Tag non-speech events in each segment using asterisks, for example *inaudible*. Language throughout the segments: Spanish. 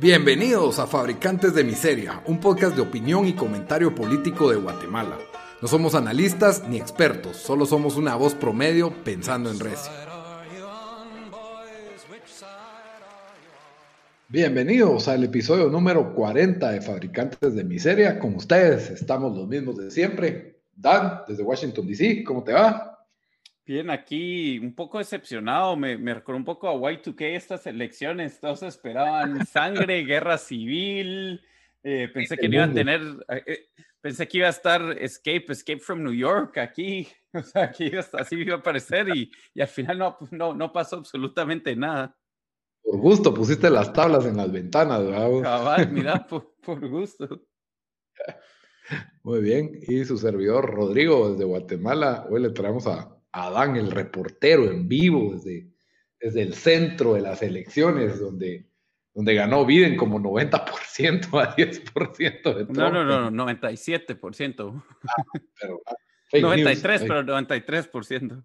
Bienvenidos a Fabricantes de Miseria, un podcast de opinión y comentario político de Guatemala. No somos analistas ni expertos, solo somos una voz promedio pensando en Recio. Bienvenidos al episodio número 40 de Fabricantes de Miseria. Con ustedes estamos los mismos de siempre. Dan, desde Washington, D.C., ¿cómo te va? Bien, aquí un poco decepcionado, me, me recordó un poco a Y2K estas elecciones, todos esperaban sangre, guerra civil, eh, pensé que no iban a tener, eh, eh, pensé que iba a estar Escape, Escape from New York aquí, *laughs* o sea, aquí así iba a aparecer y, y al final no, no, no, pasó absolutamente nada. Por gusto, pusiste las tablas en las ventanas, ¿verdad? Cabal, *laughs* mira, por, por gusto. Muy bien, y su servidor Rodrigo desde Guatemala, hoy le traemos a Adán, el reportero en vivo desde, desde el centro de las elecciones, donde, donde ganó Biden como 90% a 10% de Trump. No, no, no, 97%. Ah, pero, 93, ah, pero 93%.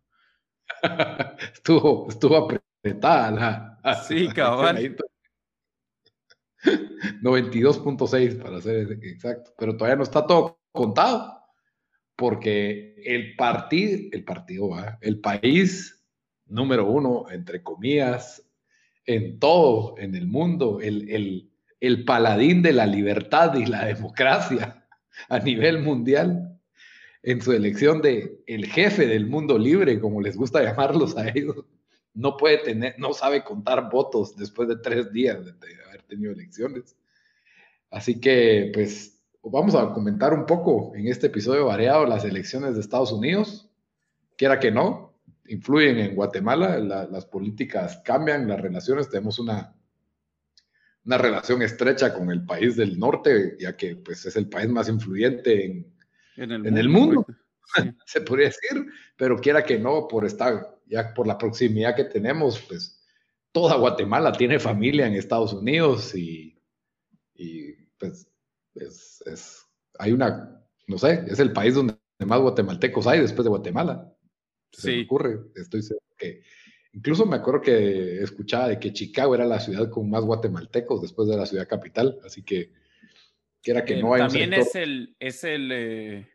*laughs* estuvo, estuvo apretada la. Sí, cabal. 92.6 *laughs* para ser exacto, pero todavía no está todo contado porque el partido, el partido, el país número uno, entre comillas, en todo, en el mundo, el, el, paladín de la libertad y la democracia *laughs* a nivel mundial, en su elección de el jefe del mundo libre, como les gusta llamarlos a ellos, no puede tener, no sabe contar votos después de tres días de haber tenido elecciones. Así que, pues, vamos a comentar un poco en este episodio variado las elecciones de Estados Unidos. Quiera que no, influyen en Guatemala, las políticas cambian, las relaciones, tenemos una, una relación estrecha con el país del norte, ya que pues, es el país más influyente en, el, mundo, *laughs* se podría decir, pero quiera que no, por estar, ya por la proximidad que tenemos, pues toda Guatemala tiene familia en Estados Unidos y, y pues es, hay una, no sé, es el país donde más guatemaltecos hay después de Guatemala. Se me ocurre, estoy seguro que incluso me acuerdo que escuchaba de que Chicago era la ciudad con más guatemaltecos después de la ciudad capital, así que que era que eh, no hay También es el, es el eh,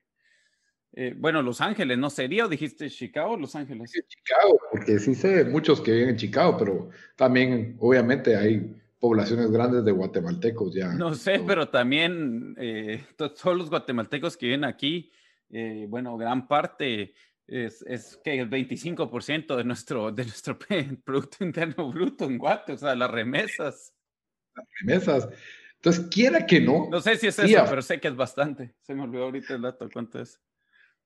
eh, bueno, Los Ángeles, ¿no sería? ¿O dijiste Chicago Los Ángeles? Chicago, porque sí sé muchos que viven en Chicago, pero también obviamente hay poblaciones grandes de guatemaltecos ya. No sé, pero también eh, todos los guatemaltecos que viven aquí, eh, bueno, gran parte es, es, que el 25% de nuestro, de nuestro *laughs* Producto Interno Bruto en Guate, o sea, las remesas. Las remesas. Entonces, quiera que no. No sé si es eso, pero sé que es bastante. Se me olvidó ahorita el dato, ¿cuánto es?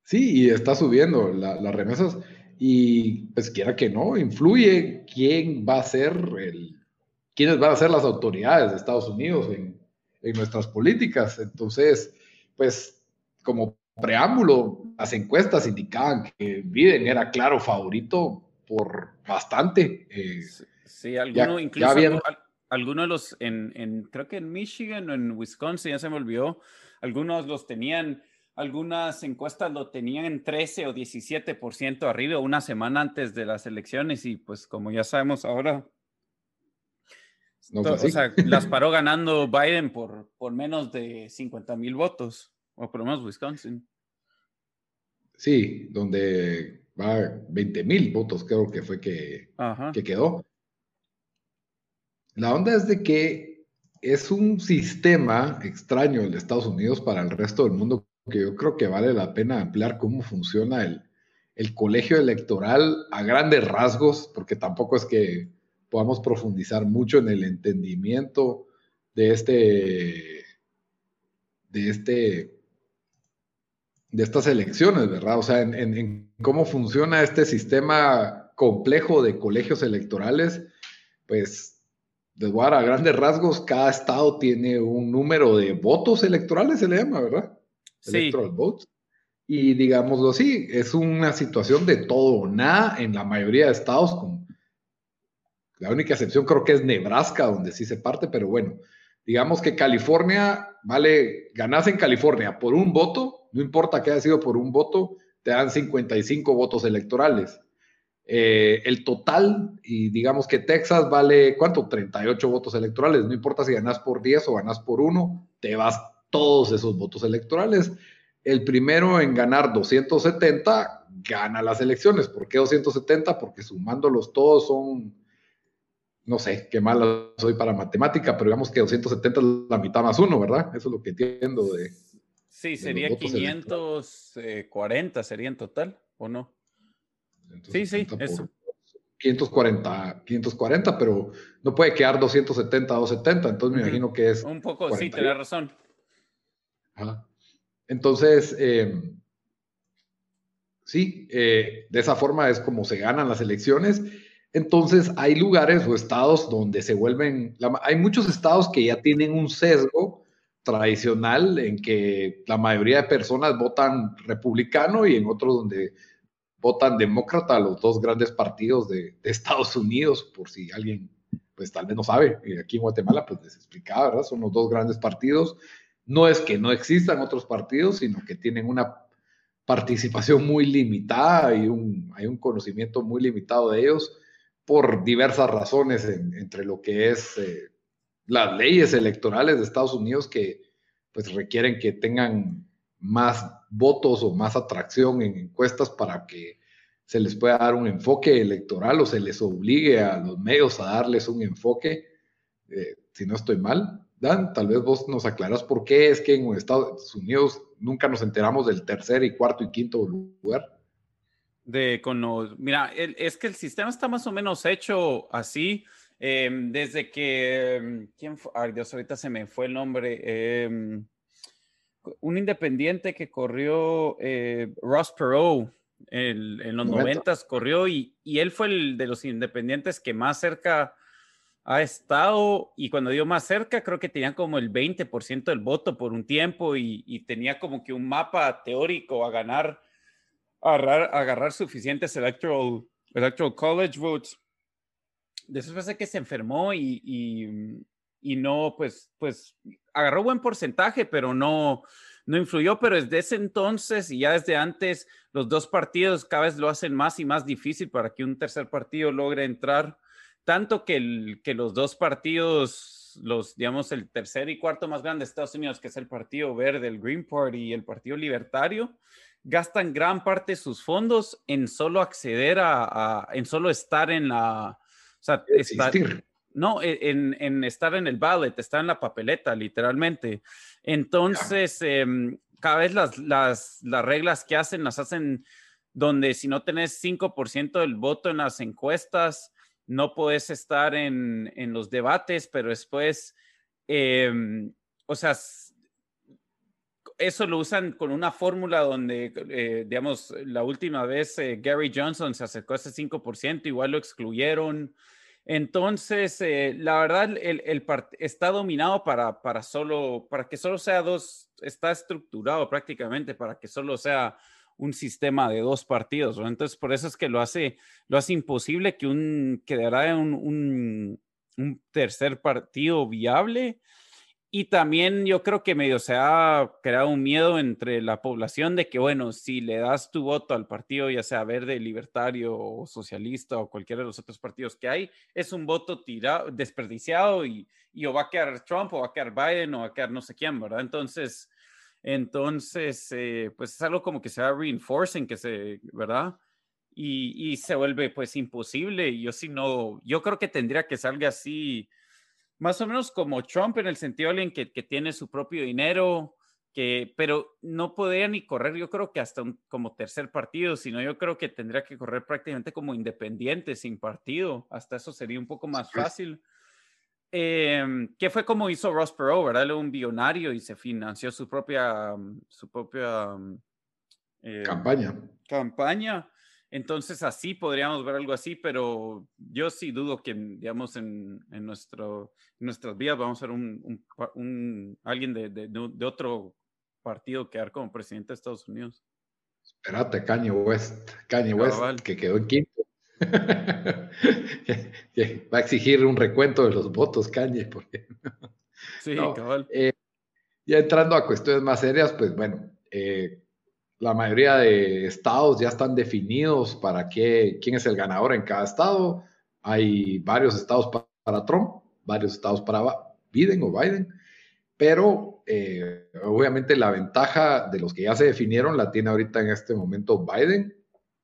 Sí, y está subiendo las remesas. Y pues quiera que no, influye quién va a ser el, quiénes van a ser las autoridades de Estados Unidos en, nuestras políticas. Entonces, pues como preámbulo, las encuestas indicaban que Biden era claro favorito por bastante. Eh, sí, alguno, incluso algunos de los, en, creo que en Michigan o en Wisconsin, ya se me olvidó, algunos los tenían, algunas encuestas lo tenían en 13 o 17% arriba una semana antes de las elecciones y pues como ya sabemos ahora, o sea, las paró ganando Biden por, por menos de 50 mil votos, o por lo menos Wisconsin. Sí, donde va 20 mil votos, creo que fue que, que quedó. La onda es de que es un sistema extraño el de Estados Unidos para el resto del mundo que yo creo que vale la pena ampliar cómo funciona el, el colegio electoral a grandes rasgos, porque tampoco es que podamos profundizar mucho en el entendimiento de este, de este, de estas elecciones, ¿verdad? O sea, en, cómo funciona este sistema complejo de colegios electorales, pues, de a grandes rasgos, cada estado tiene un número de votos electorales, se le llama, ¿verdad? Sí. Electoral votes. Y digámoslo así, es una situación de todo o nada en la mayoría de estados, con la única excepción creo que es Nebraska, donde sí se parte, pero bueno, digamos que California, vale, ganas en California por un voto, no importa que haya sido por un voto, te dan 55 votos electorales. eh, el total, y digamos que Texas vale, ¿cuánto? 38 votos electorales. No importa si ganas por 10 o ganas por 1, te vas todos esos votos electorales. El primero en ganar 270 gana las elecciones. ¿Por qué 270? Porque sumándolos todos son, no sé, qué mal soy para matemática, pero digamos que 270 es la mitad más uno, ¿verdad? Eso es lo que entiendo de... Sí, sería 540, sería en total, ¿o no? Sí, sí, eso. 540, 540, pero no puede quedar 270, 270, entonces me imagino que es... Un poco, sí, tienes razón. Entonces, em, sí, eh, de esa forma es como se ganan las elecciones. Entonces, hay lugares o estados donde se vuelven, hay muchos estados que ya tienen un sesgo tradicional en que la mayoría de personas votan republicano y en otros donde votan demócrata, los dos grandes partidos de, Estados Unidos, por si alguien, pues tal vez no sabe, aquí en Guatemala, pues les explicaba, ¿verdad? Son los dos grandes partidos. No es que no existan otros partidos, sino que tienen una participación muy limitada y un, hay un conocimiento muy limitado de ellos por diversas razones entre lo que es eh, las leyes electorales de Estados Unidos que pues requieren que tengan más votos o más atracción en encuestas para que se les pueda dar un enfoque electoral o se les obligue a los medios a darles un enfoque. Eh, si no estoy mal, Dan, tal vez vos nos aclaras por qué es que en Estados Unidos nunca nos enteramos del tercer y cuarto y quinto lugar. De con mira, es que el sistema está más o menos hecho así. Em, desde que, em, ¿quién fue? Ay, Dios, ahorita se me fue el nombre. Em, un independiente que corrió eh, Ross Perot en los noventas corrió y, y, él fue el de los independientes que más cerca ha estado y cuando dio más cerca creo que tenía como el 20% del voto por un tiempo y, tenía como que un mapa teórico a ganar, agarrar, suficientes electoral, electoral college votes. Después de que se enfermó y, y no, pues, pues agarró buen porcentaje, pero no, no influyó, pero desde ese entonces y ya desde antes, los dos partidos cada vez lo hacen más y más difícil para que un tercer partido logre entrar, tanto que, el, que los dos partidos, los, digamos, el tercer y cuarto más grande de Estados Unidos, que es el Partido Verde, el Green Party y el Partido Libertario, gastan gran parte de sus fondos en solo acceder a, en solo estar en la... O sea, no, e, en, estar en el ballot, estar en la papeleta, literalmente. Entonces, em, cada vez las, las, las, reglas que hacen las hacen donde si no tenés 5% del voto en las encuestas, no puedes estar en, en los debates, pero después, em, o sea, eso lo usan con una fórmula donde, eh, digamos, la última vez eh, Gary Johnson se acercó a ese 5%, igual lo excluyeron. Entonces, eh, la verdad, el, el está dominado para, para, solo, para que solo sea dos, está estructurado prácticamente para que solo sea un sistema de dos partidos. Entonces, por eso es que lo hace, lo hace imposible que un, quedará un, un, un tercer partido viable y también yo creo que medio se ha creado un miedo entre la población de que, bueno, si le das tu voto al partido, ya sea verde, libertario o socialista o cualquiera de los otros partidos que hay, es un voto tirado, desperdiciado y, y o va a quedar Trump o va a quedar Biden o va a quedar no sé quién, ¿verdad? Entonces, entonces, eh, pues es algo como que se va reinforcing, que se, ¿verdad? Y, y se vuelve pues imposible. Yo si no, yo creo que tendría que salga así más o menos como Trump en el sentido de alguien que, que tiene su propio dinero, que, pero no podría ni correr, yo creo que hasta un, como tercer partido, sino yo creo que tendría que correr prácticamente como independiente, sin partido. Hasta eso sería un poco más fácil. Eh, que fue como hizo Ross Perot, ¿verdad? Él un billonario y se financió su propia, su propia eh, campaña. Campaña. Entonces, así podríamos ver algo así, pero yo sí dudo que, digamos, en, en nuestro, nuestras vías vamos a ver un, un, alguien de, de, de, otro partido quedar como presidente de Estados Unidos. Espérate, Kanye West, Kanye West, que quedó en quinto. *laughs* Va a exigir un recuento de los votos, Kanye. Porque... *laughs* sí, cabal. Eh, ya entrando a cuestiones más serias, pues bueno, eh, la mayoría de estados ya están definidos para qué, quién es el ganador en cada estado. Hay varios estados para Trump, varios estados para Biden o Biden, pero eh, obviamente la ventaja de los que ya se definieron la tiene ahorita en este momento Biden.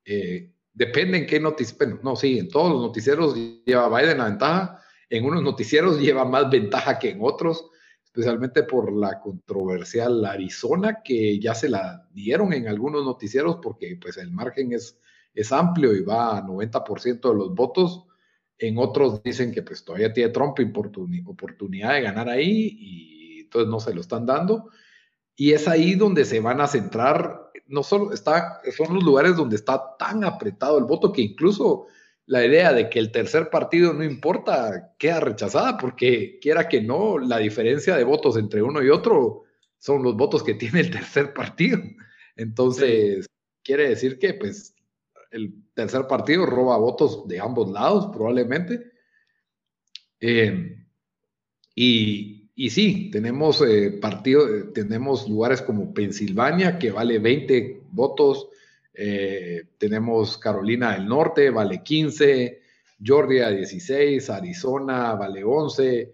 Eh, depende en qué noticiero, no, sí, en todos los noticieros lleva Biden la ventaja, en unos noticieros lleva más ventaja que en otros, especialmente por la controversial Arizona, que ya se la dieron en algunos noticieros porque pues el margen es, es amplio y va a 90% de los votos. En otros dicen que pues todavía tiene Trump oportunidad de ganar ahí y entonces no se lo están dando. Y es ahí donde se van a centrar, no solo está, son los lugares donde está tan apretado el voto que incluso la idea de que el tercer partido no importa queda rechazada, porque quiera que no, la diferencia de votos entre uno y otro son los votos que *laughs* tiene el tercer partido. Entonces, quiere decir que pues el tercer partido roba votos de ambos lados, probablemente. Eh, y, y, sí, tenemos eh, partido, eh, tenemos lugares como Pensilvania, que vale 20 votos, eh, tenemos Carolina del Norte, vale 15, Georgia 16, Arizona vale 11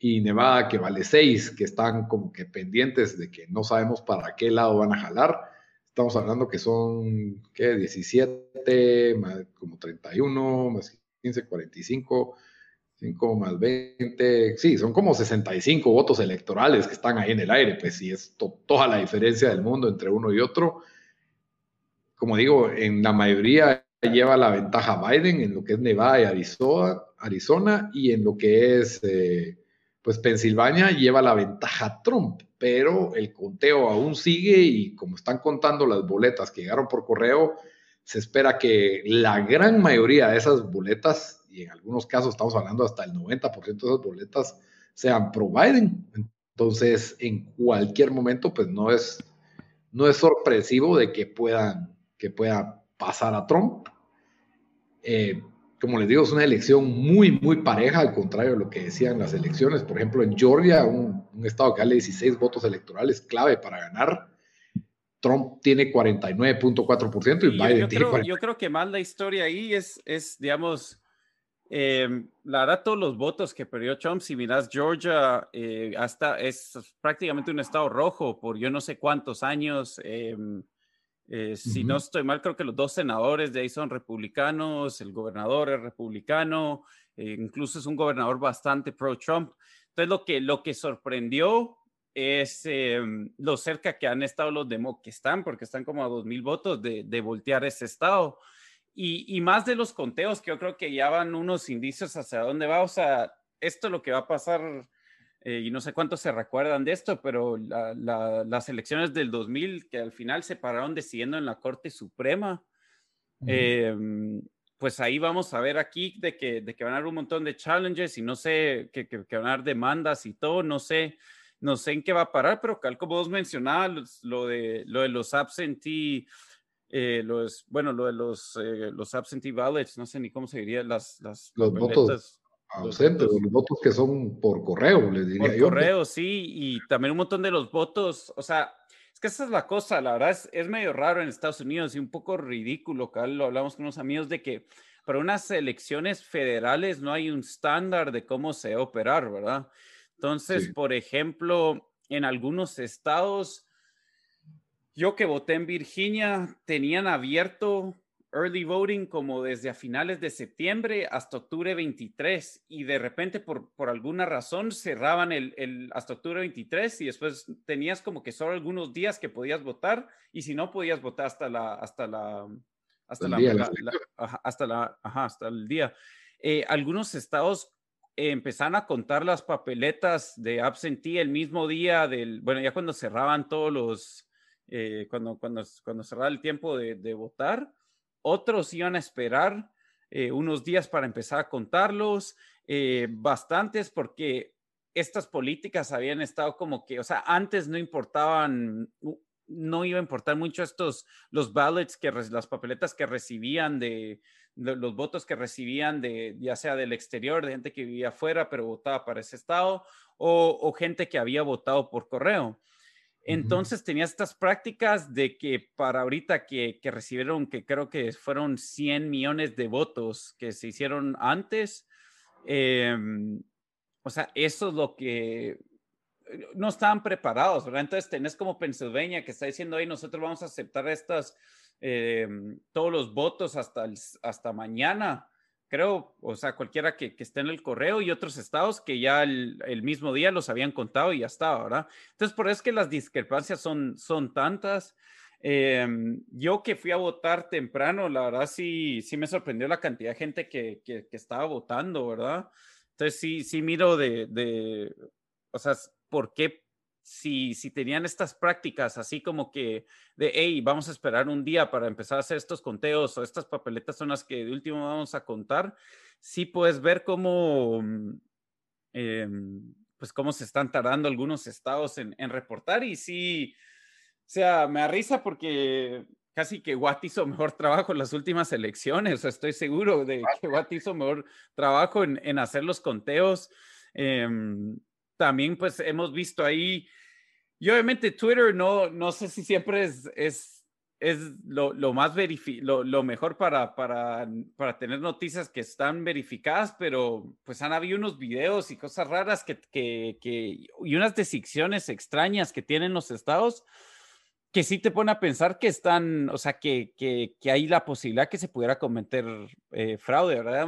y Nevada que vale 6, que están como que pendientes de que no sabemos para qué lado van a jalar. Estamos hablando que son, ¿qué? 17, más como 31, más 15, 45, 5 más 20, sí, son como 65 votos electorales que están ahí en el aire, pues sí, es toda la diferencia del mundo entre uno y otro como digo, en la mayoría lleva la ventaja Biden en lo que es Nevada y Arizona, Arizona y en lo que es eh, pues Pensilvania lleva la ventaja Trump, pero el conteo aún sigue y como están contando las boletas que llegaron por correo, se espera que la gran mayoría de esas boletas, y en algunos casos estamos hablando hasta el 90% de esas boletas, sean pro Biden. Entonces, en cualquier momento, pues no es, no es sorpresivo de que puedan que pueda pasar a Trump. Eh, como les digo, es una elección muy, muy pareja, al contrario de lo que decían las elecciones. Por ejemplo, en Georgia, un, estado que vale 16 votos electorales clave para ganar, Trump tiene 49.4% y Biden yo, tiene creo, yo creo que más la historia ahí es, es digamos, eh, la verdad, todos los votos que perdió Trump, si miras Georgia, eh, hasta es prácticamente un estado rojo por yo no sé cuántos años. Eh, eh, si no estoy mal, creo que los dos senadores de ahí son republicanos, el gobernador es republicano, eh, incluso es un gobernador bastante pro-Trump. Entonces, lo que, lo que sorprendió es em, lo cerca que han estado los demo que están, porque están como a dos mil votos de, de voltear ese estado. Y, y, más de los conteos, que yo creo que ya van unos indicios hacia dónde va. O sea, esto es lo que va a pasar eh, y no sé cuántos se recuerdan de esto, pero las elecciones del 2000 que al final se pararon decidiendo en la Corte Suprema, em, pues ahí vamos a ver aquí de que, de que van a haber un montón de challenges y no sé, que, que, van a haber demandas y todo, no sé, no sé en qué va a parar, pero tal como vos mencionabas, lo de, lo de los absentee, eh, los, bueno, lo de los, eh, los absentee ballots, no sé ni cómo se diría, las, las los votos ausentes, los, los, votos que son por correo, les diría por yo. correo, sí, y también un montón de los votos, o sea, es que esa es la cosa, la verdad es, es medio raro en Estados Unidos y un poco ridículo, que lo hablamos con unos amigos de que para unas elecciones federales no hay un estándar de cómo se operar, ¿verdad? Entonces, sí. por ejemplo, en algunos estados, yo que voté en Virginia, tenían abierto early voting como desde a finales de septiembre hasta octubre 23 y de repente por, por alguna razón cerraban el, el, hasta octubre 23 y después tenías como que solo algunos días que podías votar y si no podías votar hasta la hasta la hasta el la, día, la, la, hasta la ajá, hasta el día. Eh, algunos estados eh, empezaron a contar las papeletas de absentee el mismo día del bueno ya cuando cerraban todos los eh, cuando cuando cuando cerraba el tiempo de, de votar otros iban a esperar eh, unos días para empezar a contarlos, eh, bastantes porque estas políticas habían estado como que, o sea, antes no importaban, no iba a importar mucho estos, los ballots, que las papeletas que recibían de, los votos que recibían de, ya sea del exterior, de gente que vivía afuera, pero votaba para ese estado, o gente que había votado por correo. Entonces tenía estas prácticas de que para ahorita que, recibieron, que creo que fueron 100 millones de votos que se hicieron antes, em, o sea, eso es lo que no estaban preparados, ¿verdad? Entonces tenés como Pennsylvania que está diciendo, ahí nosotros vamos a aceptar estas, em, todos los votos hasta, hasta mañana creo, o sea, cualquiera que, esté en el correo y otros estados que ya el, mismo día los habían contado y ya estaba, ¿verdad? Entonces, por eso es que las discrepancias son, son tantas. Em, yo que fui a votar temprano, la verdad sí, sí me sorprendió la cantidad de gente que, que, estaba votando, ¿verdad? Entonces sí, sí miro de, de, o sea, ¿por qué si, si tenían estas prácticas así como que de, hey, vamos a esperar un día para empezar a hacer estos conteos o estas papeletas son las que de último vamos a contar, sí puedes ver cómo, mm, em, pues cómo se están tardando algunos estados en, en reportar y sí, o sea, me da risa porque casi que Watt hizo mejor trabajo en las últimas elecciones. estoy seguro de que Watt hizo mejor trabajo en, en hacer los conteos. Em, también pues hemos visto ahí y obviamente Twitter no, no sé si siempre es, es, es lo, lo más lo, lo, mejor para, para, para, tener noticias que están verificadas, pero pues han habido unos videos y cosas raras que, que, que y unas decisiones extrañas que tienen los estados que sí te pone a pensar que están, o sea, que, que, que hay la posibilidad que se pudiera cometer eh, fraude, ¿verdad?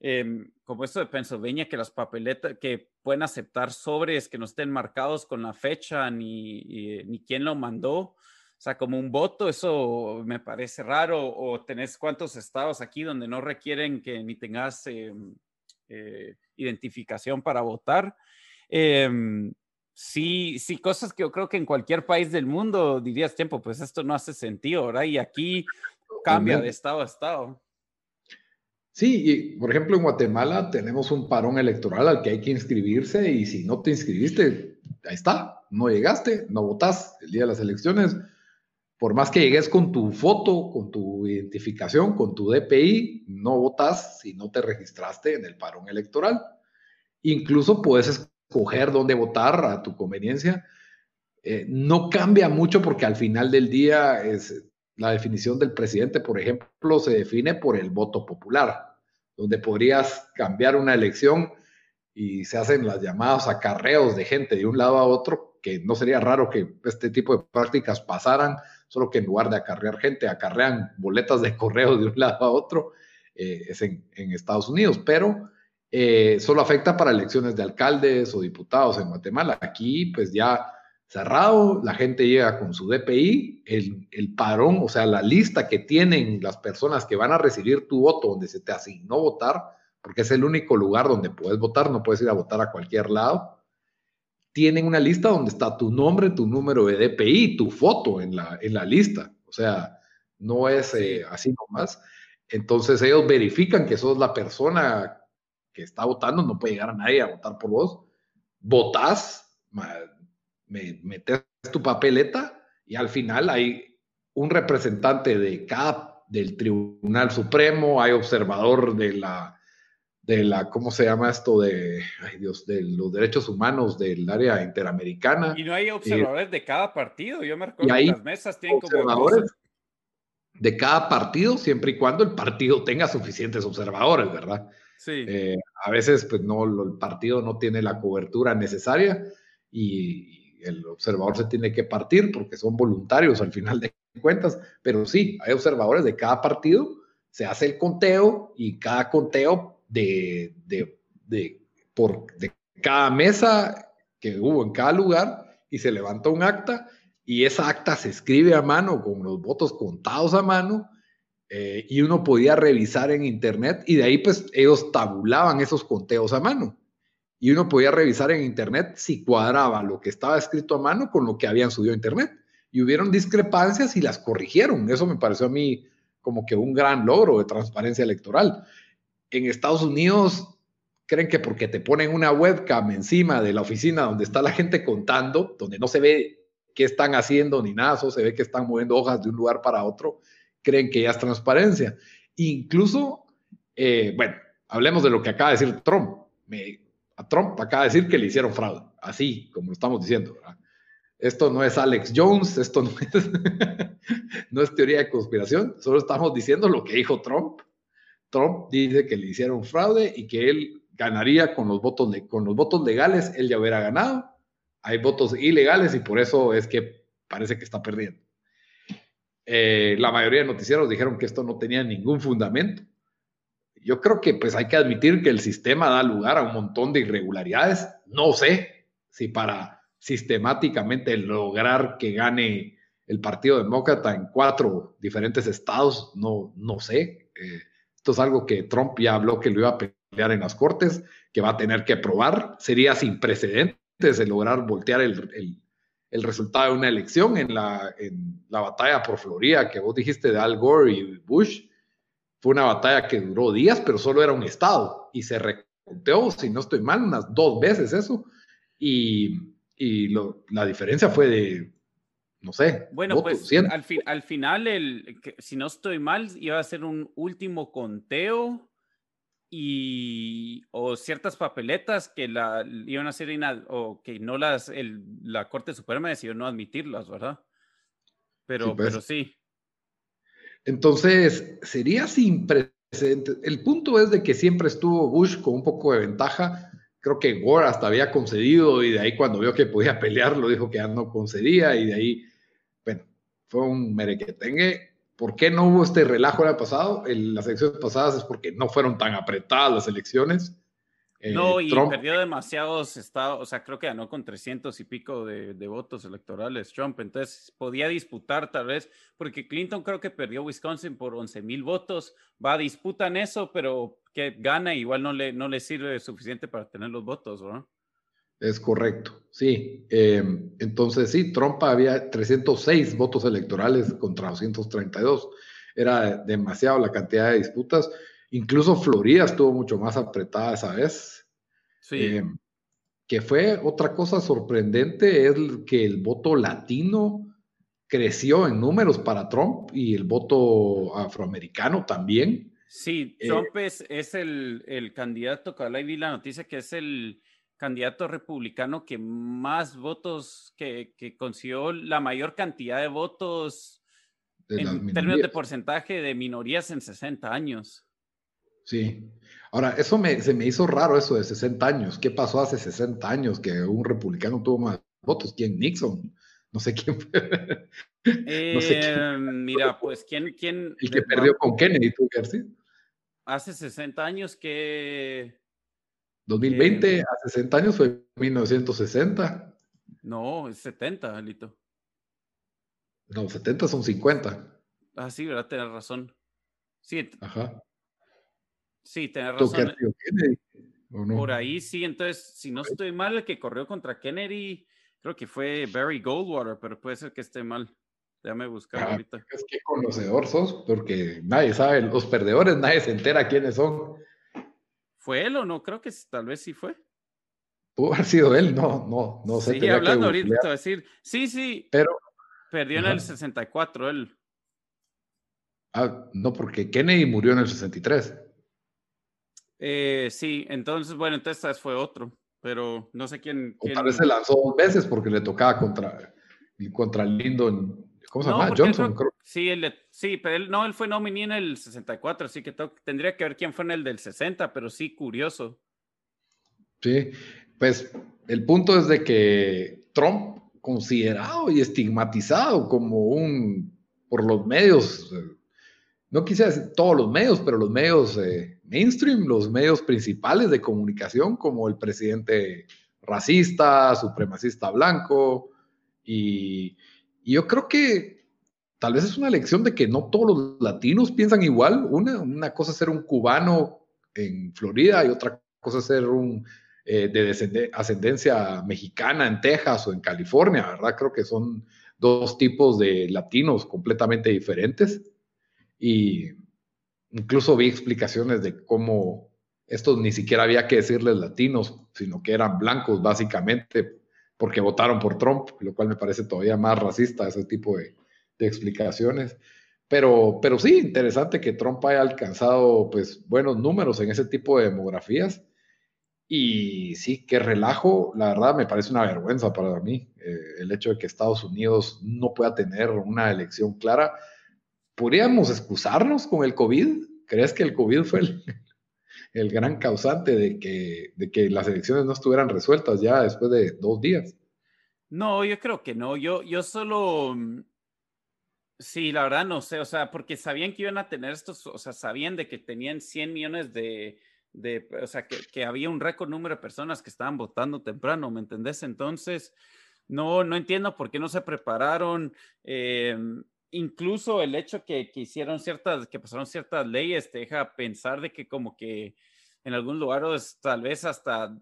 Em, como esto de Pennsylvania, que las papeletas, que pueden aceptar sobres que no estén marcados con la fecha ni, ni quién lo mandó. O sea, como un voto, eso me parece raro. O tenés cuántos estados aquí donde no requieren que ni tengas em, eh, identificación para votar. Em, sí, sí, cosas que yo creo que en cualquier país del mundo dirías tiempo, pues esto no hace sentido, ¿verdad? Y aquí cambia de estado a estado. Sí, y por ejemplo en Guatemala tenemos un parón electoral al que hay que inscribirse y si no te inscribiste, ahí está, no llegaste, no votás el día de las elecciones. Por más que llegues con tu foto, con tu identificación, con tu DPI, no votas si no te registraste en el parón electoral. Incluso puedes escoger dónde votar a tu conveniencia. Eh, no cambia mucho porque al final del día es, la definición del presidente, por ejemplo, se define por el voto popular, donde podrías cambiar una elección y se hacen las llamadas acarreos de gente de un lado a otro, que no sería raro que este tipo de prácticas pasaran, solo que en lugar de acarrear gente, acarrean boletas de correo de un lado a otro, eh, es en, Estados Unidos, pero eh, solo afecta para elecciones de alcaldes o diputados en Guatemala. Aquí pues ya cerrado, la gente llega con su DPI, el, el, parón, o sea, la lista que tienen las personas que van a recibir tu voto, donde se te asignó votar, porque es el único lugar donde puedes votar, no puedes ir a votar a cualquier lado. Tienen una lista donde está tu nombre, tu número de DPI, tu foto en la, en la lista. O sea, no es eh, así nomás. Entonces ellos verifican que sos la persona que está votando, no puede llegar a nadie a votar por vos. Votás, me, metes tu papeleta y al final hay un representante de cada, del Tribunal Supremo, hay observador de la, de la, ¿cómo se llama esto? De, ay Dios, de los derechos humanos del área interamericana. Y no hay observadores de cada partido, yo me recuerdo que las mesas tienen observadores de cada partido, siempre y cuando el partido tenga suficientes observadores, ¿verdad? Sí. Eh, a veces, pues no, el partido no tiene la cobertura necesaria y, el observador se tiene que partir porque son voluntarios al final de cuentas, pero sí, hay observadores de cada partido, se hace el conteo y cada conteo de, de, por, de cada mesa que hubo en cada lugar y se levanta un acta y esa acta se escribe a mano con los votos contados a mano eh, y uno podía revisar en internet y de ahí pues ellos tabulaban esos conteos a mano y uno podía revisar en Internet si cuadraba lo que estaba escrito a mano con lo que habían subido a Internet. Y hubieron discrepancias y las corrigieron. Eso me pareció a mí como que un gran logro de transparencia electoral. En Estados Unidos creen que porque te ponen una webcam encima de la oficina donde está la gente contando, donde no se ve qué están haciendo ni nada, solo se ve que están moviendo hojas de un lugar para otro, creen que ya es transparencia. Incluso, eh, bueno, hablemos de lo que acaba de decir Trump. Me, Trump acaba de decir que le hicieron fraude, así como lo estamos diciendo. Esto no es Alex Jones, esto no es, *laughs* no es teoría de conspiración, solo estamos diciendo lo que dijo Trump. Trump dice que le hicieron fraude y que él ganaría con los votos, con los votos legales, él ya hubiera ganado. Hay votos ilegales y por eso es que parece que está perdiendo. Eh, la mayoría de noticieros dijeron que esto no tenía ningún fundamento. Yo creo que pues hay que admitir que el sistema da lugar a un montón de irregularidades. No sé si para sistemáticamente lograr que gane el Partido Demócrata en cuatro diferentes estados, no, no sé. Eh, esto es algo que Trump ya habló que lo iba a pelear en las cortes, que va a tener que probar. Sería sin precedentes de lograr voltear el, el resultado de una elección en la, en la batalla por Florida que vos dijiste de Al Gore y Bush. Fue una batalla que duró días, pero solo era un estado y se reconteó, si no estoy mal, unas dos veces eso. Y, y lo, la diferencia fue de, no sé. Bueno, pues al, al final, el, si no estoy mal, iba a ser un último conteo y o ciertas papeletas que la iban a ser o que no las el, la Corte Suprema decidió no admitirlas, ¿verdad? Pero sí, pues. pero sí. Entonces, sería sin precedentes. El punto es de que siempre estuvo Bush con un poco de ventaja. Creo que Gore hasta había concedido y de ahí cuando vio que podía pelear lo dijo que ya no concedía y de ahí, bueno, fue un merequetengue ¿Por qué no hubo este relajo el año pasado? En las elecciones pasadas es porque no fueron tan apretadas las elecciones. Eh, no, y perdió demasiados estados, o sea, creo que ganó con 300 y pico de, votos electorales Trump, entonces podía disputar tal vez, porque Clinton creo que perdió Wisconsin por 11 mil votos, va a disputar en eso, pero que gana igual no le, no le sirve suficiente para tener los votos, ¿no? Es correcto, sí. Em, entonces, sí, Trump había 306 votos electorales contra 232. Era demasiado la cantidad de disputas. Incluso Florida estuvo mucho más apretada esa vez. Sí. Em, que fue otra cosa sorprendente, es que el voto latino creció en números para Trump y el voto afroamericano también. Sí, eh, Trump es, el, el candidato, que ahí vi la noticia que es el candidato republicano que más votos, que, consiguió la mayor cantidad de votos en términos de porcentaje de minorías en 60 años. Sí. Ahora, eso me, se me hizo raro eso de 60 años. ¿Qué pasó hace 60 años que un republicano tuvo más votos? ¿Quién? Nixon. No sé quién fue. *laughs* Eh, mira, pues quién, quién. El que perdió con Kennedy, tú, García. Hace 60 años que 2020, eh, a 60 años fue 1960. No, es 70, Alito. No, 70 son 50. Ah, sí, ¿verdad? Tienes razón. Sí. Ajá. Sí, tienes razón. Kennedy, Por ahí sí, entonces, si no estoy mal, el que corrió contra Kennedy, creo que fue Barry Goldwater, pero puede ser que esté mal. Déjame buscar ah, ahorita. Es que conocedor sos, porque nadie sabe, los perdedores, nadie se entera quiénes son. ¿Fue él o no? Creo que tal vez sí fue. Pudo haber sido él, no, no, no sé. Sí, hablando ahorita, decir, sí, sí. Pero. Perdió en el 64 él. Ah, no, porque Kennedy murió en el 63. Eh, sí, entonces, bueno, entonces fue otro, pero no sé quién. quién... tal vez se lanzó dos veces porque le tocaba contra, contra Lyndon ¿Cómo se llama? Johnson, Sí, sí, pero él, no, él fue nominee en el 64, así que tendría que ver quién fue en el del 60, pero sí, curioso. Sí, pues el punto es de que Trump, considerado y estigmatizado como un, por los medios, no quisiera decir todos los medios, pero los medios eh, mainstream, los medios principales de comunicación, como el presidente racista, supremacista blanco, y y yo creo que tal vez es una lección de que no todos los latinos piensan igual. Una, una cosa es ser un cubano en Florida y otra cosa es ser un eh, de ascendencia mexicana en Texas o en California, ¿verdad? Creo que son dos tipos de latinos completamente diferentes. Y incluso vi explicaciones de cómo estos ni siquiera había que decirles latinos, sino que eran blancos básicamente porque votaron por Trump, lo cual me parece todavía más racista ese tipo de, explicaciones. Pero, pero sí, interesante que Trump haya alcanzado pues buenos números en ese tipo de demografías. Y sí, qué relajo, la verdad me parece una vergüenza para mí eh, el hecho de que Estados Unidos no pueda tener una elección clara. ¿Podríamos excusarnos con el COVID? ¿Crees que el COVID fue el, el gran causante de que, de que las elecciones no estuvieran resueltas ya después de dos días? No, yo creo que no. Yo, yo solo mm, Sí, la verdad no sé, o sea, porque sabían que iban a tener estos, o sea, sabían de que tenían 100 millones de, de o sea, que, que, había un récord número de personas que estaban votando temprano, ¿me entendés? Entonces, no, no entiendo por qué no se prepararon. Eh, incluso el hecho que, que, hicieron ciertas, que pasaron ciertas leyes, te deja pensar de que como que en algún lugar tal vez hasta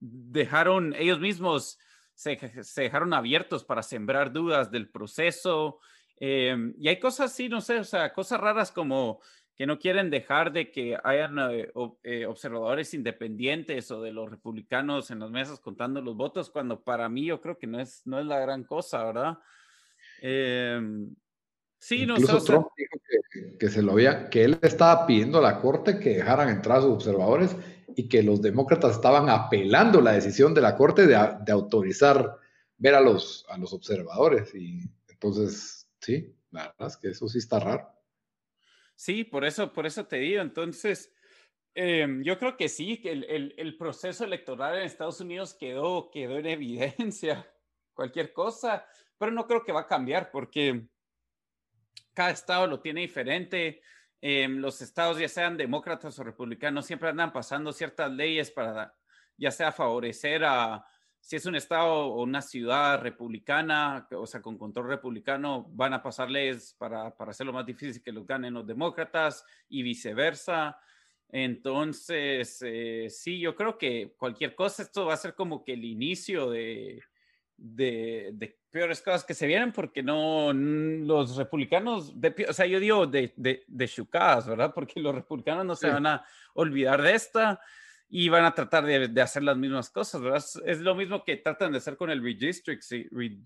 dejaron ellos mismos, se dejaron abiertos para sembrar dudas del proceso. Em, y hay cosas así, no sé, o sea, cosas raras como que no quieren dejar de que hayan eh, eh, observadores independientes o de los republicanos en las mesas contando los votos, cuando para mí yo creo que no es, no es la gran cosa, ¿verdad? Em, sí, no sé. Trump dijo que, que, se lo había, que él estaba pidiendo a la corte que dejaran entrar a sus observadores y que los demócratas estaban apelando la decisión de la corte de, de autorizar ver a los, a los observadores. Y entonces Sí, la verdad es que eso sí está raro. Sí, por eso, por eso te digo. Entonces, em, yo creo que sí, que el, el, proceso electoral en Estados Unidos quedó, quedó en evidencia, *laughs* cualquier cosa, pero no creo que va a cambiar porque cada estado lo tiene diferente. Em, los estados, ya sean demócratas o republicanos, siempre andan pasando ciertas leyes para ya sea favorecer a, si es un estado o una ciudad republicana, o sea, con control republicano, van a pasar leyes para, para hacerlo más difícil que los ganen los demócratas y viceversa. Entonces, eh, sí, yo creo que cualquier cosa, esto va a ser como que el inicio de, de, de peores cosas que se vienen, porque no, los republicanos, de, o sea, yo digo de, de, de chucadas, ¿verdad? Porque los republicanos no se van a olvidar de esta y van a tratar de, de, hacer las mismas cosas, ¿verdad? Es lo mismo que tratan de hacer con el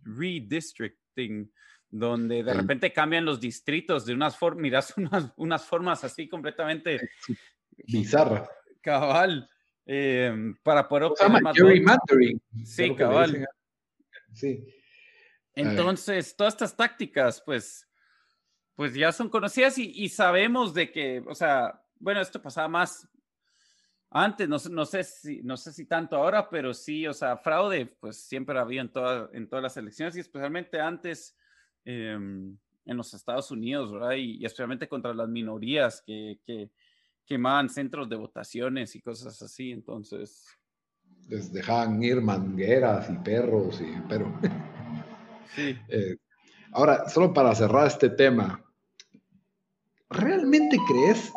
redistricting, donde de repente cambian los distritos de unas formas, miras *laughs* unas, unas formas así completamente bizarras. Cabal, eh, para poder obtener más. Sí, cabal. Sí. Entonces, todas estas tácticas, pues, pues ya son conocidas y, y sabemos de que, o sea, bueno, esto pasaba más antes, no, no, sé si, no sé si tanto ahora, pero sí, o sea, fraude, pues siempre había en, en todas las elecciones y especialmente antes em, en los Estados Unidos, ¿verdad? Y, especialmente contra las minorías que, que, quemaban centros de votaciones y cosas así, entonces. Les dejaban ir mangueras y perros, y, pero. *laughs* Sí. Eh, ahora, solo para cerrar este tema, ¿realmente crees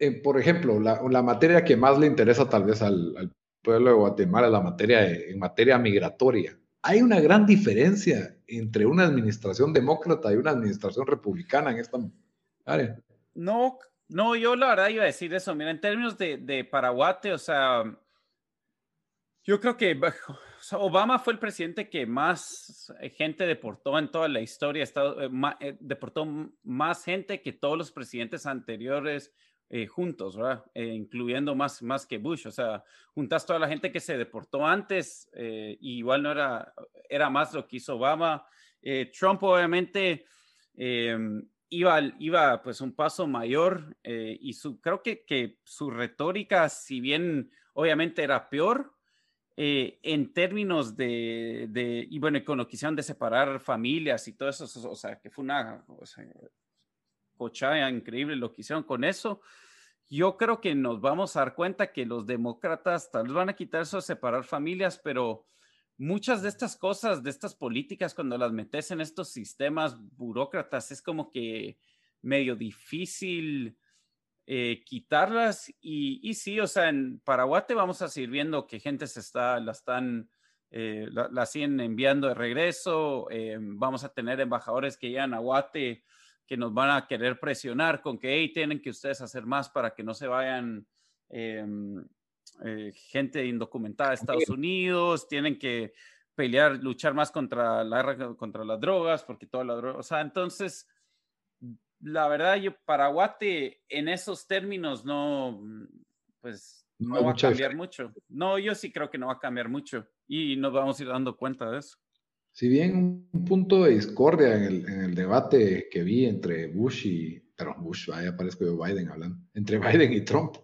eh, por ejemplo, la, materia que más le interesa tal vez al, pueblo de Guatemala la materia en materia migratoria. Hay una gran diferencia entre una administración demócrata y una administración republicana en esta área. No, no, yo la verdad iba a decir eso. Mira, en términos de, de Paraguate, o sea, yo creo que Obama fue el presidente que más gente deportó en toda la historia. Eh, eh, deportó más gente que todos los presidentes anteriores eh, juntos, ¿verdad? Eh, incluyendo más, más que Bush, o sea, juntas toda la gente que se deportó antes, eh, igual no era, era más lo que hizo Obama. Trump obviamente iba, iba pues un paso mayor y su, creo que, que su retórica, si bien obviamente era peor, en términos de, de, y bueno, con lo que hicieron de separar familias y todo eso, o sea, que fue una, o sea, cochaya increíble lo que hicieron con eso. Yo creo que nos vamos a dar cuenta que los demócratas tal vez van a quitar eso de separar familias, pero muchas de estas cosas, de estas políticas, cuando las metes en estos sistemas burócratas, es como que medio difícil eh, quitarlas. Y, y, sí, o sea, en Paraguay vamos a seguir viendo que gente se está, la están, eh, la, siguen enviando de regreso. Eh, vamos a tener embajadores que llegan a Guate que nos van a querer presionar con que hey, tienen que ustedes hacer más para que no se vayan eh, gente indocumentada a Estados Unidos, tienen que pelear, luchar más contra, la, contra las drogas, porque toda la droga, o sea, entonces, la verdad, yo, Paraguate en esos términos no, pues, no, va a cambiar mucho. No, yo sí creo que no va a cambiar mucho y nos vamos a ir dando cuenta de eso. Si bien un punto de discordia en el, en el debate que vi entre Bush y, pero Bush, vaya, parezco yo Biden hablando, entre *laughs* Biden y Trump,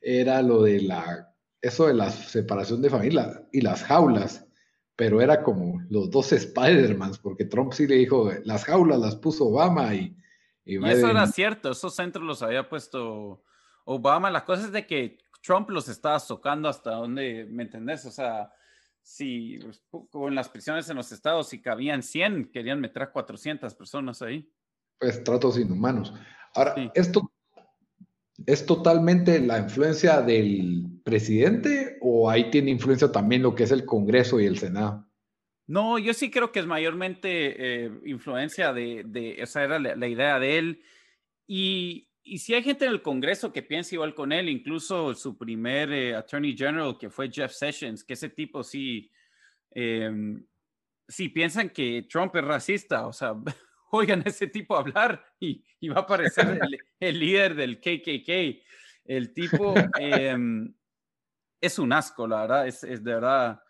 era lo de la, eso de la separación de familia y las jaulas, pero era como los dos Spider-Mans, porque Trump sí le dijo, las jaulas las puso Obama y, y, y eso era cierto, esos centros los había puesto Obama, la cosa es de que Trump los estaba socando hasta donde, ¿me entendés? O sea, si en las prisiones en los estados, si cabían 100, querían meter a 400 personas ahí. Pues tratos inhumanos. Ahora, esto es totalmente la influencia del presidente o ahí tiene influencia también lo que es el Congreso y el Senado? No, yo sí creo que es mayormente eh, influencia de, de, esa era la idea de él. Y y si hay gente en el Congreso que piensa igual con él, incluso su primer eh, Attorney General, que fue Jeff Sessions, que ese tipo sí, eh, sí piensan que Trump es racista, o sea, *laughs* oigan a ese tipo hablar y, y va a aparecer *laughs* el, líder del KKK. El tipo *laughs* em, es un asco, la verdad, es, es de verdad.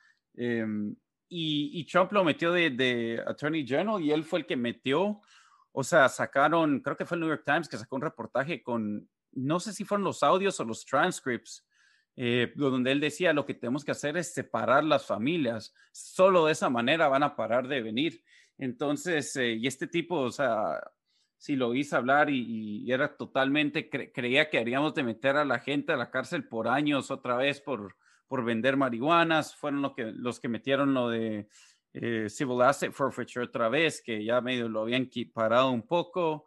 Y, y, Trump lo metió de, de Attorney General y él fue el que metió o sea, sacaron, creo que fue el New York Times que sacó un reportaje con, no sé si fueron los audios o los transcripts, eh, donde él decía lo que tenemos que hacer es separar las familias. Solo de esa manera van a parar de venir. Entonces, eh, y este tipo, o sea, si lo oís hablar y, era totalmente, creía que haríamos de meter a la gente a la cárcel por años otra vez por, por vender marihuanas, fueron lo que, los que metieron lo de eh, civil Asset Forfeiture otra vez, que ya medio lo habían parado un poco.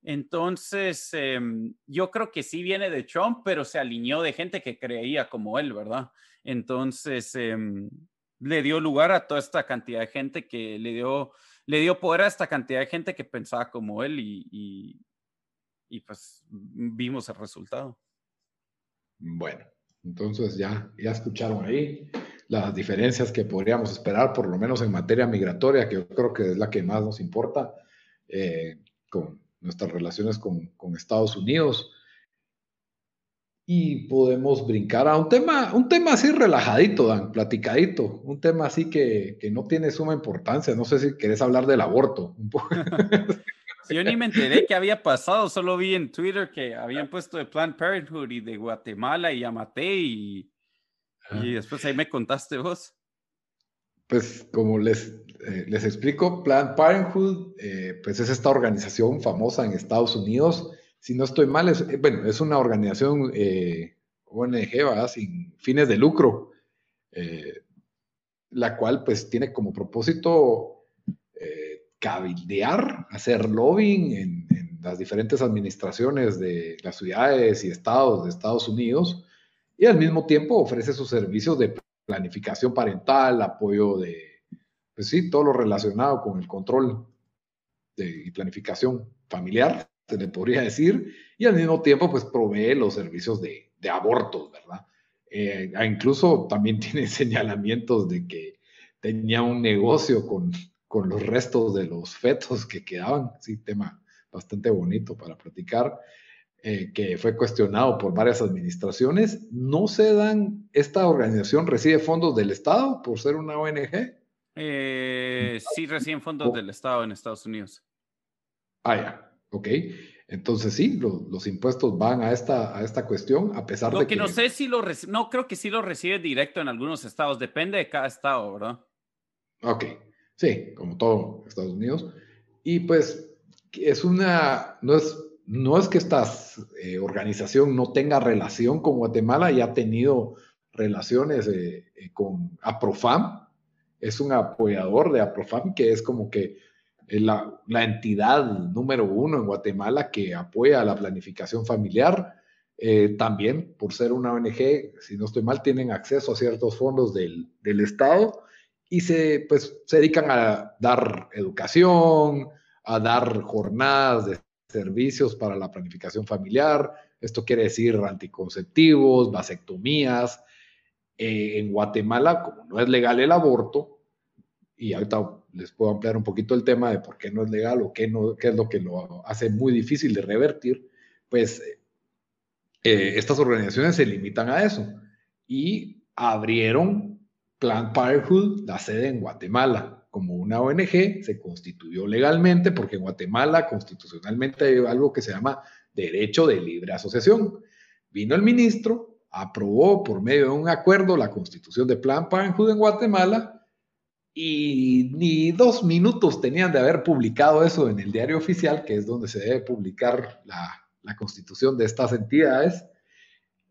Entonces, em, yo creo que sí viene de Trump, pero se alineó de gente que creía como él, ¿verdad? Entonces, em, le dio lugar a toda esta cantidad de gente que le dio, le dio poder a esta cantidad de gente que pensaba como él y, y, y pues vimos el resultado. Bueno, entonces ya, ya escucharon ahí las diferencias que podríamos esperar, por lo menos en materia migratoria, que yo creo que es la que más nos importa eh, con nuestras relaciones con, Estados Unidos. Y podemos brincar a un tema, un tema así relajadito, Dan, platicadito, un tema así que, que no tiene suma importancia. No sé si querés hablar del aborto. Un poco. *laughs* yo ni me enteré qué había pasado, solo vi en Twitter que habían puesto de Planned Parenthood y de Guatemala y Amate y y después ahí me contaste vos. Pues como les, eh, les explico, Planned Parenthood, eh, pues es esta organización famosa en Estados Unidos. Si no estoy mal, es, eh, bueno, es una organización ONG, sin fines de lucro, la cual pues tiene como propósito cabildear, hacer lobbying en, las diferentes administraciones de las ciudades y estados de Estados Unidos y al mismo tiempo ofrece sus servicios de planificación parental, apoyo de, pues sí, todo lo relacionado con el control de, y planificación familiar, se le podría decir, y al mismo tiempo pues provee los servicios de, abortos, ¿verdad? Eh, incluso también *laughs* tiene señalamientos de que tenía un negocio con, con los restos de los fetos que quedaban, sí, tema bastante bonito para platicar. Eh, que fue cuestionado por varias administraciones, no se dan, esta organización recibe fondos del Estado por ser una ONG. Eh, sí, reciben fondos del Estado en Estados Unidos. Ah, ya, ok. Entonces sí, los impuestos van a esta, a esta cuestión, a pesar de que... que no sé si lo no creo que sí lo recibe directo en algunos estados, depende de cada estado, ¿verdad? Ok, sí, como todo Estados Unidos. Y pues es una, no es no es que esta eh, organización no tenga relación con Guatemala, ya ha tenido relaciones eh, eh, con APROFAM, es un apoyador de APROFAM, que es como que la, entidad número uno en Guatemala que apoya la planificación familiar. también, por ser una ONG, si no estoy mal, tienen acceso a ciertos fondos del, del Estado y se, pues, se dedican a dar educación, a dar jornadas de servicios para la planificación familiar. Esto quiere decir anticonceptivos, vasectomías. Eh, en Guatemala, como no es legal el aborto, y ahorita les puedo ampliar un poquito el tema de por qué no es legal o qué, no, qué es lo que lo hace muy difícil de revertir, pues eh, estas organizaciones se limitan a eso. y abrieron Planned Parenthood, la sede en Guatemala, como una ONG, se constituyó legalmente porque en Guatemala constitucionalmente hay algo que se llama derecho de libre asociación. Vino el ministro, aprobó por medio de un acuerdo la constitución de Planned Parenthood en Guatemala y ni dos minutos tenían de haber publicado eso en el diario oficial, que es donde se debe publicar la, la constitución de estas entidades.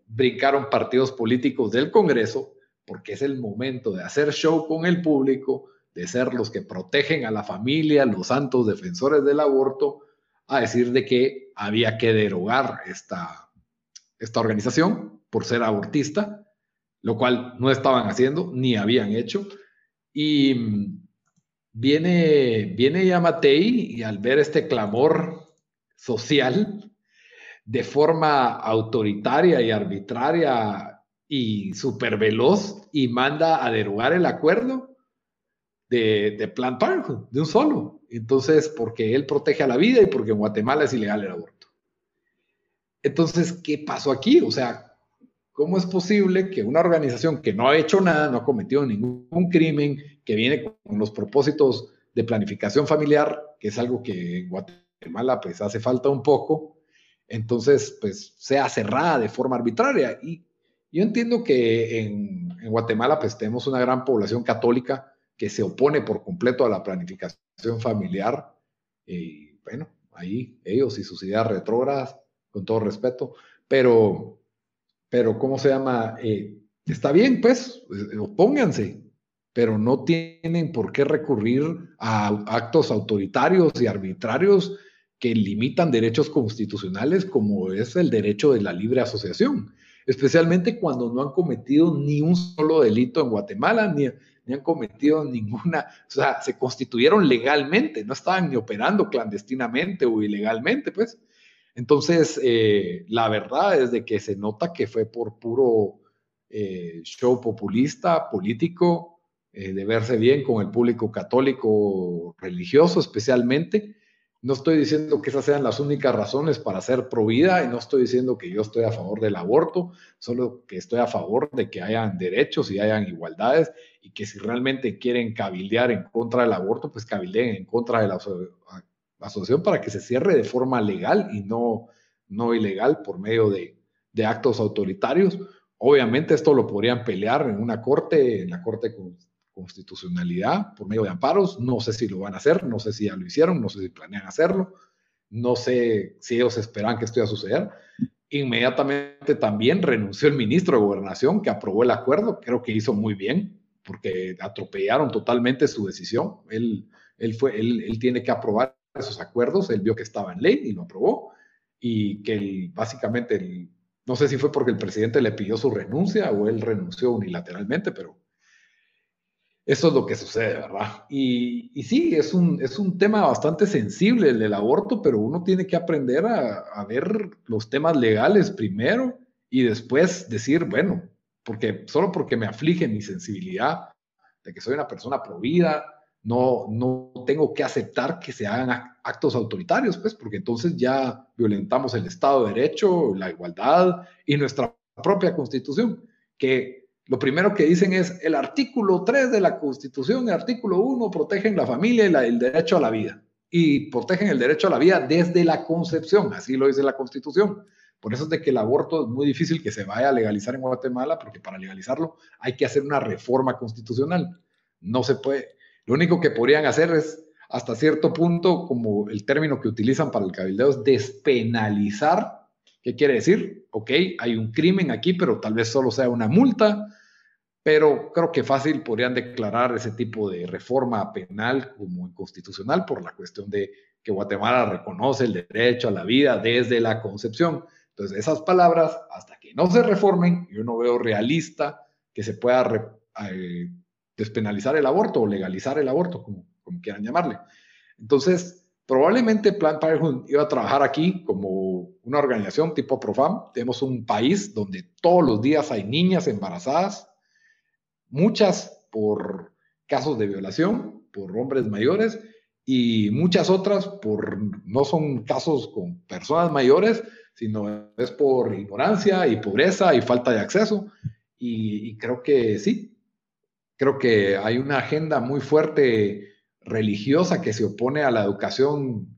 Brincaron partidos políticos del Congreso, porque es el momento de hacer show con el público, de ser los que protegen a la familia, los santos defensores del aborto, a decir de que había que derogar esta, esta organización por ser abortista, lo cual no estaban haciendo ni habían hecho. Y mm, viene, viene Yamatei y al ver este clamor social de forma autoritaria y arbitraria y súper veloz y manda a derogar el acuerdo de, de Plan Parenthood, de un solo. Entonces, porque él protege a la vida y porque en Guatemala es ilegal el aborto. Entonces, ¿qué pasó aquí? O sea, ¿Cómo es posible que una organización que no ha hecho nada, no ha cometido ningún crimen, que viene con los propósitos de planificación familiar, que es algo que en Guatemala pues hace falta un poco, entonces pues sea cerrada de forma arbitraria? Y yo entiendo que en, Guatemala pues tenemos una gran población católica que se opone por completo a la planificación familiar. Y bueno, ahí ellos y sus ideas retrógradas, con todo respeto, pero pero ¿cómo se llama? Eh, está bien, pues, eh, opónganse, pero no tienen por qué recurrir a actos autoritarios y arbitrarios que limitan derechos constitucionales como es el derecho de la libre asociación, especialmente cuando no han cometido ni un solo delito en Guatemala, ni, han cometido ninguna, o sea, se constituyeron legalmente, no estaban ni operando clandestinamente o ilegalmente, pues. Entonces, eh, la verdad es de que se nota que fue por puro eh, show populista, político, eh, de verse bien con el público católico religioso especialmente. No estoy diciendo que esas sean las únicas razones para ser pro vida y no estoy diciendo que yo estoy a favor del aborto, solo que estoy a favor de que hayan derechos y hayan igualdades y que si realmente quieren cabildear en contra del aborto, pues cabildeen en contra de la asociación para que se cierre de forma legal y no, no ilegal por medio de, actos autoritarios. Obviamente esto lo podrían pelear en una corte, en la Corte de Constitucionalidad, por medio de amparos. No sé si lo van a hacer, no sé si ya lo hicieron, no sé si planean hacerlo, no sé si ellos esperan que esto iba a suceder. Inmediatamente también renunció el ministro de Gobernación que aprobó el acuerdo, creo que hizo muy bien, porque atropellaron totalmente su decisión. Él, él, fue, él, él tiene que aprobar esos acuerdos, él vio que estaba en ley y lo aprobó, y que básicamente, no sé si fue porque el presidente le pidió su renuncia o él renunció unilateralmente, pero eso es lo que sucede, ¿verdad? Y, sí, es un, es un tema bastante sensible el del aborto, pero uno tiene que aprender a, a ver los temas legales primero y después decir, bueno, porque solo porque me aflige mi sensibilidad de que soy una persona provida, no, no tengo que aceptar que se hagan actos autoritarios, pues, porque entonces ya violentamos el Estado de Derecho, la igualdad y nuestra propia Constitución, que lo primero que dicen es el artículo 3 de la Constitución, el artículo 1 protegen la familia y el derecho a la vida. Y protegen el derecho a la vida desde la concepción, así lo dice la Constitución. Por eso es de que el aborto es muy difícil que se vaya a legalizar en Guatemala, porque para legalizarlo hay que hacer una reforma constitucional. No se puede, lo único que podrían hacer es, hasta cierto punto, como el término que utilizan para el cabildeo es despenalizar. ¿Qué quiere decir? Ok, hay un crimen aquí, pero tal vez solo sea una multa, pero creo que fácil podrían declarar ese tipo de reforma penal como inconstitucional por la cuestión de que Guatemala reconoce el derecho a la vida desde la concepción. Entonces, esas palabras, hasta que no se reformen, yo no veo realista que se pueda eh, despenalizar el aborto o legalizar el aborto, como, como quieran llamarle. Entonces, probablemente Planned Parenthood iba a trabajar aquí como una organización tipo Profam. Tenemos un país donde todos los días hay niñas embarazadas, muchas por casos de violación, por hombres mayores, y muchas otras por no son casos con personas mayores, sino es por ignorancia y pobreza y falta de acceso. y, creo que sí, creo que hay una agenda muy fuerte religiosa que se opone a la educación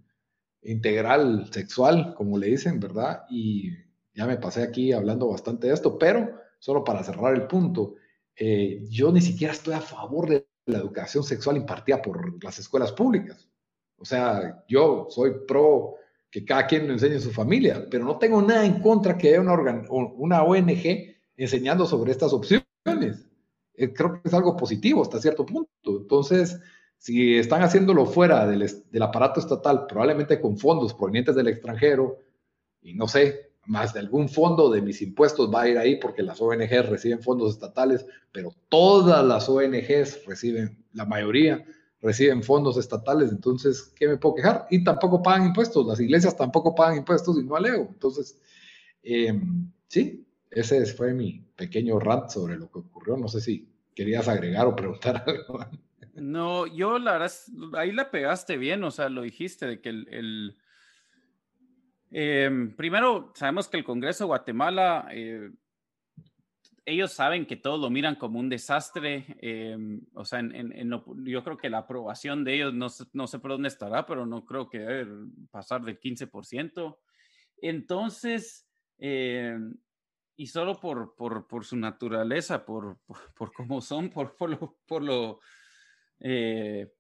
integral sexual, como le dicen, ¿verdad? Y ya me pasé aquí hablando bastante de esto, pero solo para cerrar el punto, eh, yo ni siquiera estoy a favor de la educación sexual impartida por las escuelas públicas. O sea, yo soy pro que cada quien lo enseñe a su familia, pero no tengo nada en contra que haya una, una ONG enseñando sobre estas opciones. Eh, creo que es algo positivo hasta cierto punto. Entonces, si están haciéndolo fuera del, del aparato estatal, probablemente con fondos provenientes del extranjero, y no sé, más de algún fondo de mis impuestos va a ir ahí porque las ONGs reciben fondos estatales, pero todas las ONGs reciben, la mayoría reciben fondos estatales, entonces, ¿qué me puedo quejar? Y tampoco pagan impuestos, las iglesias tampoco pagan impuestos y no alego. Entonces, em, sí, ese fue mi pequeño rant sobre lo que ocurrió. No sé si querías agregar o preguntar *laughs* algo. No, yo la verdad, ahí la pegaste bien, o sea, lo dijiste de que el Em, primero, sabemos que el Congreso de Guatemala, eh, ellos saben que todos lo miran como un desastre. Em, o sea, yo creo que la aprobación de ellos, no, no, sé por dónde estará, pero no creo que pasar del 15%. Entonces, em, y solo por, por, por, su naturaleza, por, por, cómo son, por, por lo, por lo, eh,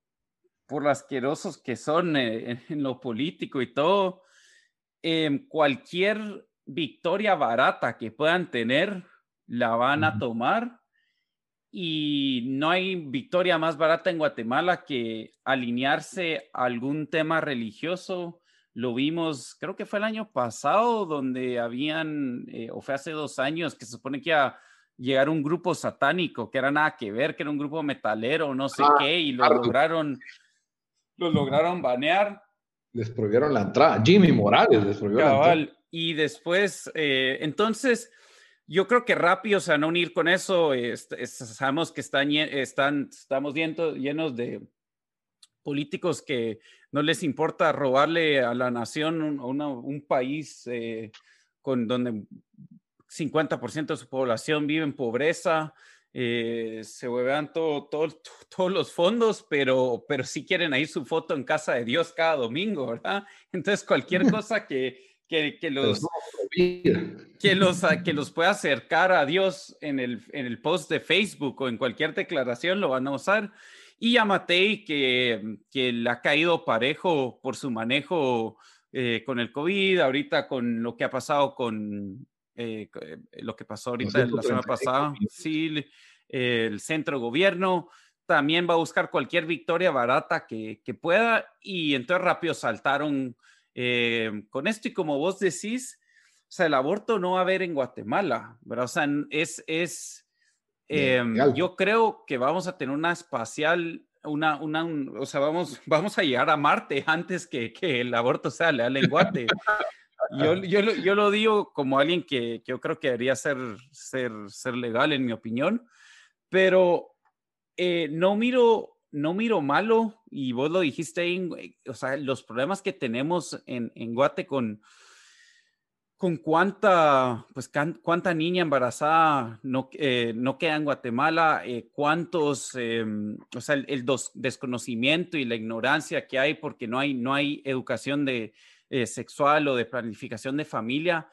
por lo asquerosos que son eh, *laughs* en lo político y todo, Em, cualquier victoria barata que puedan tener, la van a tomar. Y no hay victoria más barata en Guatemala que alinearse a algún tema religioso. Lo vimos, creo que fue el año pasado, donde habían, eh, o fue hace dos años, que se supone que iba a llegar un grupo satánico, que era nada que ver, que era un grupo metalero, no sé ah, qué, y lo lograron, lo lograron banear les prohibieron la entrada. Jimmy Morales les prohibieron la entrada. Y después, eh, entonces, yo creo que rápido se van a unir con eso. sabemos que están, están, estamos llenos de políticos que no les importa robarle a la nación un, un país eh, con donde 50% de su población vive en pobreza, eh, se huevean todo, *laughs* todos los fondos, pero, pero sí quieren ahí su foto en casa de Dios cada domingo, ¿verdad? Entonces cualquier *laughs* cosa que, que, que los, *laughs* que, los, que los pueda acercar a Dios en el, en el post de Facebook o en cualquier declaración lo van a usar. Y a Matei, que, que le ha caído parejo por su manejo eh, con el COVID, ahorita con lo que ha pasado con eh, eh, lo que pasó ahorita la semana pasada, sí, el centro gobierno también va a buscar cualquier victoria barata que, que pueda y entonces rápido saltaron eh, con esto y como vos decís, o sea, el aborto no va a haber en Guatemala, ¿verdad? O sea, es, es em, yo creo que vamos a tener una espacial, una, una, o sea, vamos, *laughs* vamos a llegar a Marte antes que, que el aborto sea leal en Guate. *laughs* Yo, *laughs* yo, yo, lo digo como alguien que, que, yo creo que debería ser, ser, ser legal, en mi opinión, pero eh, no miro no miro malo, y vos lo dijiste ahí, o sea, los problemas que tenemos en, en Guate con, con cuánta, pues, cuánta niña embarazada no, eh, no queda en Guatemala, eh, cuántos, em, o sea, el, el desconocimiento y la ignorancia que hay porque no hay, no hay educación de, eh, sexual o de planificación de familia.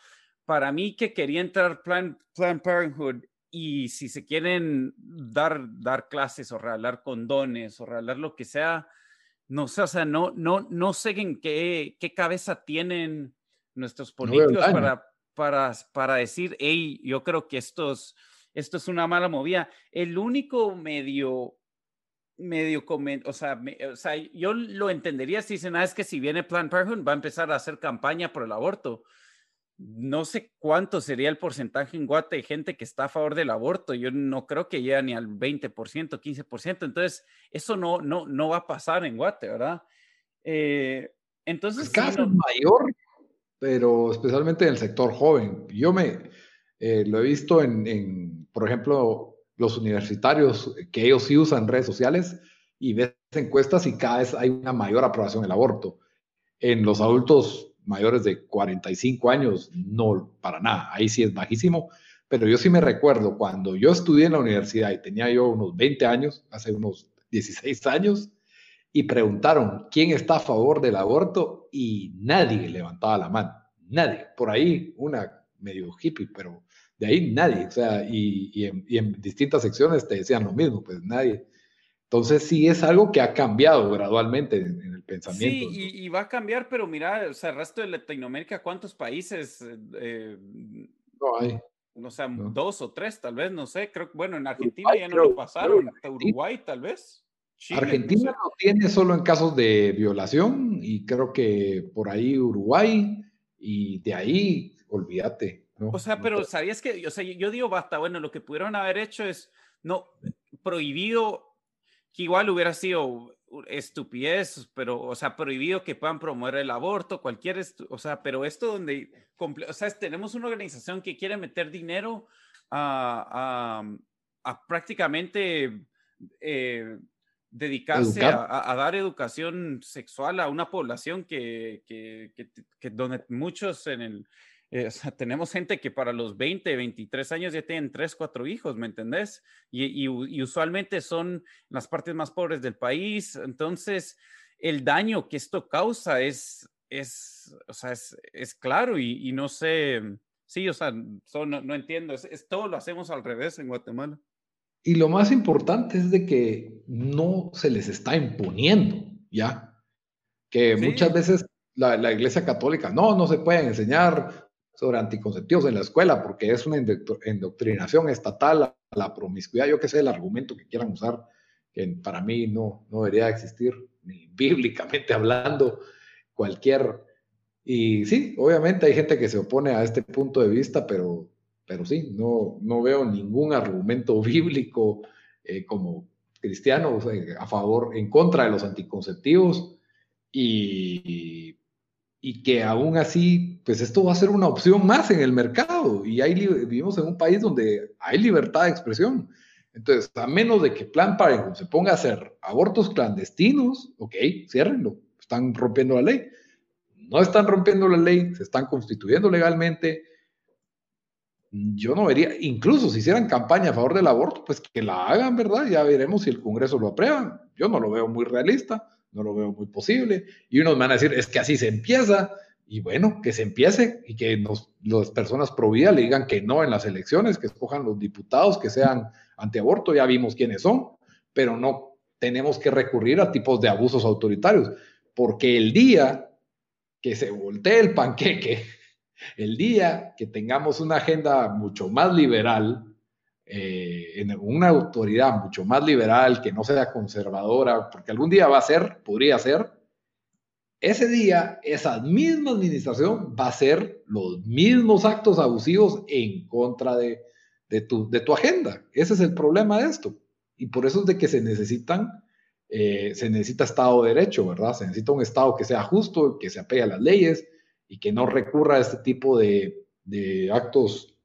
Para mí que quería entrar Planned Plan Parenthood y si se quieren dar, dar clases o regalar condones o regalar lo que sea, no sé, o sea, no, no, no sé en qué, qué cabeza tienen nuestros políticos para, para, para decir, hey, yo creo que esto esto es una mala movida. El único medio medio o sea, o sea, yo lo entendería si dicen, ah, es que si viene Planned Parenthood va a empezar a hacer campaña por el aborto. No sé cuánto sería el porcentaje en Guate de gente que está a favor del aborto. Yo no creo que llegue ni al 20%, 15%. Entonces, eso no, no, no va a pasar en Guate, ¿verdad? Eh, entonces... caso mayor, pero especialmente en el sector joven. Yo me eh, lo he visto en, en, por ejemplo, los universitarios, que ellos sí usan redes sociales y ves encuestas y cada vez hay una mayor aprobación del aborto. En los adultos mayores de 45 años, no, para nada, ahí sí es bajísimo, pero yo sí me recuerdo cuando yo estudié en la universidad y tenía yo unos 20 años, hace unos 16 años, y preguntaron quién está a favor del aborto y nadie levantaba la mano, nadie. Por ahí una medio hippie, pero de ahí nadie, o sea, y, en, distintas secciones te decían lo mismo, pues nadie. Entonces sí es algo que ha cambiado gradualmente en, el pensamiento. Sí, y, va a cambiar, pero mira, o sea, el resto de Latinoamérica, ¿cuántos países? Eh, no hay. O sea, dos o tres, tal vez, no sé. Creo que, bueno, en Argentina ya no lo pasaron. Uruguay, tal vez. Argentina no, tiene solo en casos de violación y creo que por ahí Uruguay y de ahí, olvídate. O sea, pero ¿sabías que, o sea, yo digo, basta, bueno, lo que pudieron haber hecho es, no, prohibido, que igual hubiera sido estupidez, pero, o sea, prohibido que puedan promover el aborto, cualquier, o sea, pero esto donde, o sea, tenemos una organización que quiere meter dinero a, a, prácticamente eh, dedicarse a, dar educación sexual a una población que, que, que donde muchos en el, eh, tenemos gente que para los 20, 23 años ya tienen 3, 4 hijos, ¿me entendés? Y, usualmente son las partes más pobres del país. Entonces, el daño que esto causa es, es, o sea, es, claro y, no sé, sí, o sea, no, entiendo, es, todo lo hacemos al revés en Guatemala. Y lo más importante es de que no se les está imponiendo, ¿ya? Que muchas veces la, la, Iglesia Católica, no, no se pueden enseñar sobre anticonceptivos en la escuela, porque es una indoctrinación estatal a la promiscuidad, yo qué sé, el argumento que quieran usar, que para mí no, no debería existir, ni *laughs* bíblicamente hablando, cualquier... Y sí, obviamente hay gente que se opone a este punto de vista, pero, pero sí, no, no veo ningún argumento *laughs* bíblico eh, como cristiano a favor, en contra de los anticonceptivos. Y y que aún así, pues esto va a ser una opción más en el mercado y ahí vivimos en un país donde hay libertad de expresión. Entonces, a menos de que Plan Parenthood se ponga a hacer abortos clandestinos, ok, ciérrenlo, están rompiendo la ley. No están rompiendo la ley, se están constituyendo legalmente. Yo no vería, incluso si hicieran campaña a favor del aborto, pues que la hagan, ¿verdad? Ya veremos si el Congreso lo aprueba. Yo no lo veo muy realista no lo veo muy posible. Y unos van a decir, es que así se empieza. Y bueno, que se empiece y que nos, las personas pro vida le digan que no en las elecciones, que escojan los diputados que sean antiaborto, ya vimos quiénes son, pero no tenemos que recurrir a tipos de abusos autoritarios, porque el día que se voltee el panqueque, el día que tengamos una agenda mucho más liberal, eh, en una autoridad mucho más liberal, que no sea conservadora, porque algún día va a ser, podría ser, ese día esa misma administración va a hacer los mismos actos abusivos en contra de, de, tu, de tu agenda. Ese es el problema de esto. Y por eso es de que se necesitan, eh, se necesita Estado de Derecho, ¿verdad? Se necesita un Estado que sea justo, que se apegue a las leyes y que no recurra a este tipo de, de actos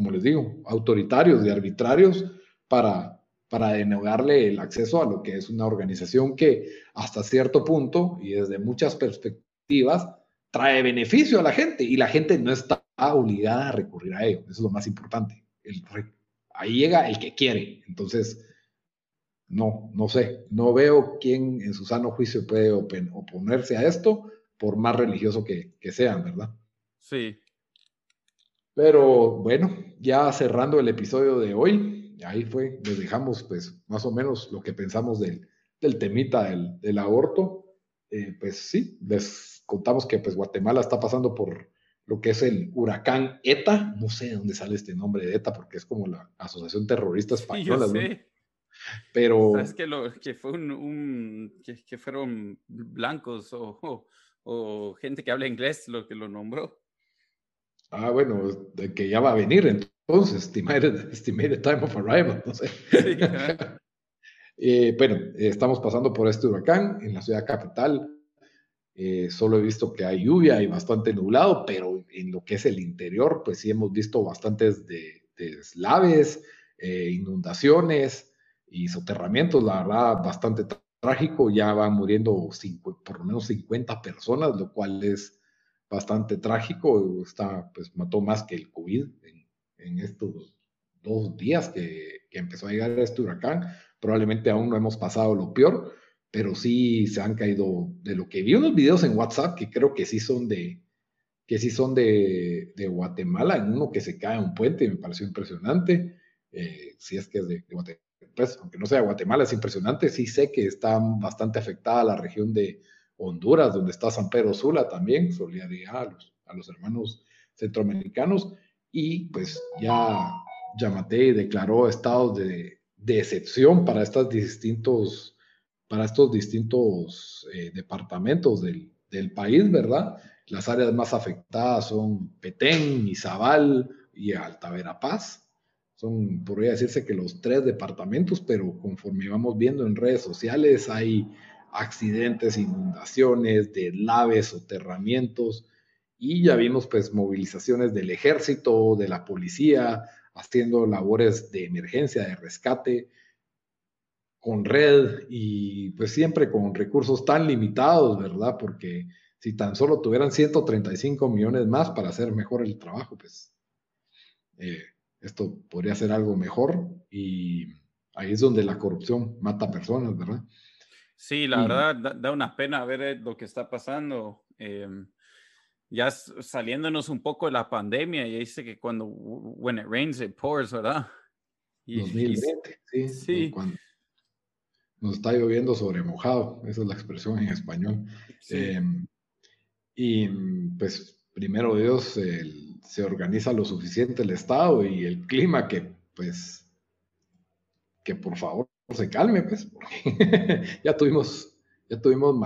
como les digo, autoritarios y arbitrarios para, para denegarle el acceso a lo que es una organización que hasta cierto punto y desde muchas perspectivas trae beneficio a la gente y la gente no está obligada a recurrir a ello. Eso es lo más importante. ahí llega el que quiere. Entonces, no, no sé, no veo quién en su sano juicio puede oponerse a esto, por más religioso que, que sean, ¿verdad? Sí, pero bueno, ya cerrando el episodio de hoy, ahí fue, les dejamos pues más o menos lo que pensamos del, del temita del, del aborto. Eh, pues sí, les contamos que pues Guatemala está pasando por lo que es el huracán ETA, no sé de dónde sale este nombre de ETA porque es como la Asociación Terrorista Española. Sí, Pero... ¿Sabes que, lo, que fue un, que, fueron blancos o, o gente que habla inglés lo que lo nombró? Ah, bueno, que ya va a venir entonces, *laughs* estimated, estimated time of arrival, no sé. *laughs* Eh, bueno, estamos pasando por este huracán en la ciudad capital. Eh, solo he visto que hay lluvia y bastante nublado, pero en lo que es el interior, pues sí hemos visto bastantes de, deslaves, eh, inundaciones y soterramientos, la verdad, bastante trágico. Ya van muriendo por lo menos 50 personas, lo cual es bastante trágico, está, pues mató más que el COVID en, en estos dos días que, que empezó a llegar este huracán. Probablemente aún no hemos pasado lo peor, pero sí se han caído de lo que vi. Unos videos en WhatsApp que creo que sí son de que sí son de, de Guatemala, en uno que se cae un puente, me pareció impresionante, eh, si es que es de, Guatemala, pues, aunque no sea Guatemala, es impresionante, sí sé que está bastante afectada la región de Honduras, donde está San Pedro Sula también, solidaridad a los, a los hermanos centroamericanos, y pues ya Yamate declaró estados de, de excepción para estas distintos para estos distintos eh, departamentos del, del, país, ¿verdad? Las áreas más afectadas son Petén, Izabal y Alta Verapaz. Son, podría decirse que los tres departamentos, pero conforme vamos viendo en redes sociales, hay accidentes, inundaciones, deslaves, soterramientos, y ya vimos pues movilizaciones del ejército, de la policía, haciendo labores de emergencia, de rescate, con red y pues siempre con recursos tan limitados, ¿verdad? Porque si tan solo tuvieran 135 millones más para hacer mejor el trabajo, pues eh, esto podría ser algo mejor y ahí es donde la corrupción mata personas, ¿verdad? Sí, la verdad da, una pena ver eh, lo que está pasando. Em, ya saliéndonos un poco de la pandemia, ya dice que cuando when it rains it pours, ¿verdad? Y, 2020, sí. sí nos está lloviendo sobre mojado, esa es la expresión en español. Em, y pues primero Dios se organiza lo suficiente el Estado y el clima que pues que por favor se calme, pues, porque *laughs* ya tuvimos, ya tuvimos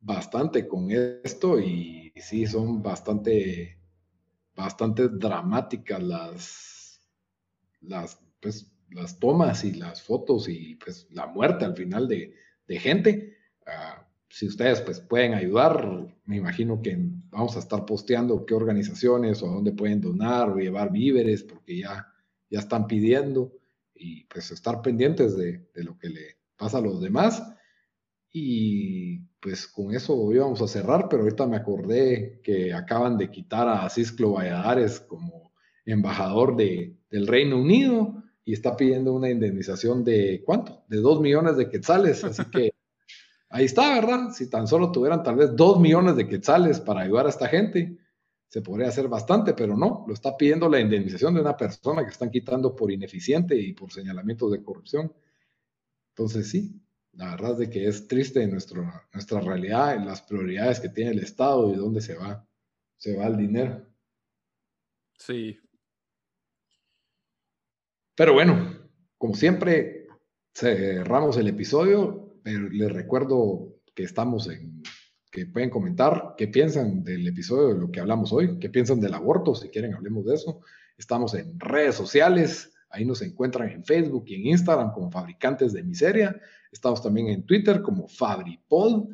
bastante con esto y sí son bastante, bastante dramáticas las, las, pues, las tomas y las fotos y pues la muerte al final de, gente. Ah, si ustedes pues pueden ayudar, me imagino que vamos a estar posteando qué organizaciones o dónde pueden donar o llevar víveres porque ya, ya están pidiendo y pues estar pendientes de, lo que le pasa a los demás. Y pues con eso íbamos a cerrar, pero ahorita me acordé que acaban de quitar a Cisclo Valladares como embajador de, del Reino Unido y está pidiendo una indemnización de ¿cuánto? De dos millones de quetzales. Así *laughs* que ahí está, ¿verdad? Si tan solo tuvieran tal vez dos millones de quetzales para ayudar a esta gente, se podría hacer bastante, pero no, lo está pidiendo la indemnización de una persona que están quitando por ineficiente y por señalamientos de corrupción. Entonces sí, la verdad es de que es triste nuestro, nuestra realidad, las prioridades que tiene el Estado y dónde se va, se va el dinero. Sí, pero bueno, como siempre, cerramos el episodio, pero les recuerdo que estamos en, que pueden comentar qué piensan del episodio de lo que hablamos hoy, qué piensan del aborto, si quieren hablemos de eso. Estamos en redes sociales, ahí nos encuentran en Facebook y en Instagram como Fabricantes de Miseria. Estamos también en Twitter como FabriPod.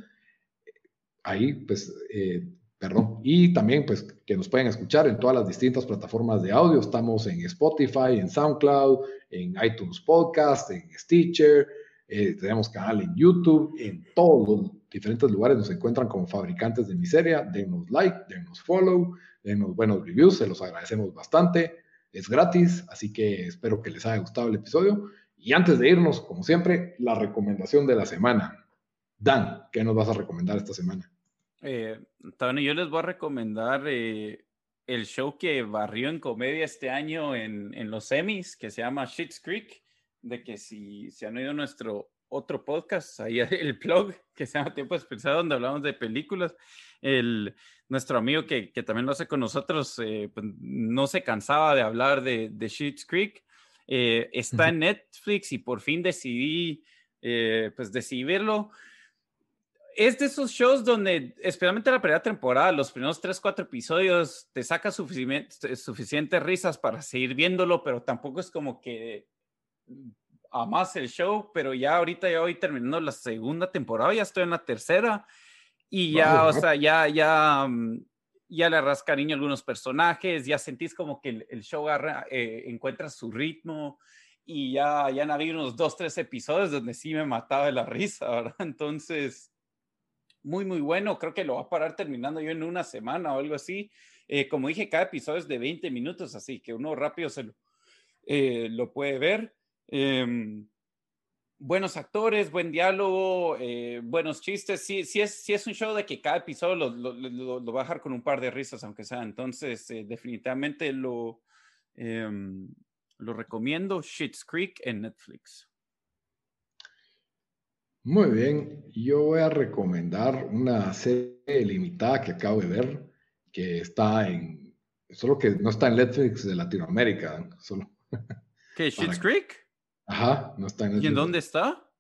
Ahí, pues, eh, perdón. Y también, pues, que nos pueden escuchar en todas las distintas plataformas de audio. Estamos en Spotify, en SoundCloud, en iTunes Podcast, en Stitcher. Eh, tenemos canal en YouTube, en todos diferentes lugares nos encuentran como fabricantes de miseria. Denos like, denos follow, denos buenos reviews, se los agradecemos bastante. Es gratis, así que espero que les haya gustado el episodio. Y antes de irnos, como siempre, la recomendación de la semana. Dan, ¿qué nos vas a recomendar esta semana? Eh, yo les voy a recomendar eh, el show que barrió en comedia este año en, en los semis, que se llama Shit's Creek, de que si se han oído nuestro otro podcast, ahí *laughs* el blog que se llama Tiempo Especial, donde hablamos de películas. El, nuestro amigo que, que también lo hace con nosotros, eh, pues, no se cansaba de hablar de, de Sheets Creek. Eh, está en Netflix y por fin decidí, eh, pues decidí verlo es de esos shows donde, especialmente la primera temporada, los primeros 3, 4 episodios, te saca suficiente, suficientes risas para seguir viéndolo, pero tampoco es como que amas el show, pero ya ahorita ya voy terminando la segunda temporada, ya estoy en la tercera y ya, o sea, ya, ya, mm, ya le arras cariño a algunos personajes, ya sentís como que el, show eh, encuentra su ritmo y ya, ya han habido unos dos, tres episodios donde sí me mataba de la risa, ¿verdad? *laughs* Entonces, muy, muy bueno. Creo que lo va a parar terminando yo en una semana o algo así. Eh, como dije, cada episodio es de 20 minutos, así que uno rápido se lo, eh, lo puede ver. Em, buenos actores, buen diálogo, eh, buenos chistes. Sí, sí, es, sí es un show de que cada episodio lo, lo, lo, va a dejar con un par de risas, aunque sea. Entonces, definitivamente lo, em, lo recomiendo. Shit's Creek en Netflix. Muy bien, yo voy a recomendar una serie limitada que acabo de ver, que está en, solo que no está en Netflix de Latinoamérica, solo. ¿Qué, *laughs* Shit's Creek? Ajá, no está en Netflix. ¿Y en dónde está?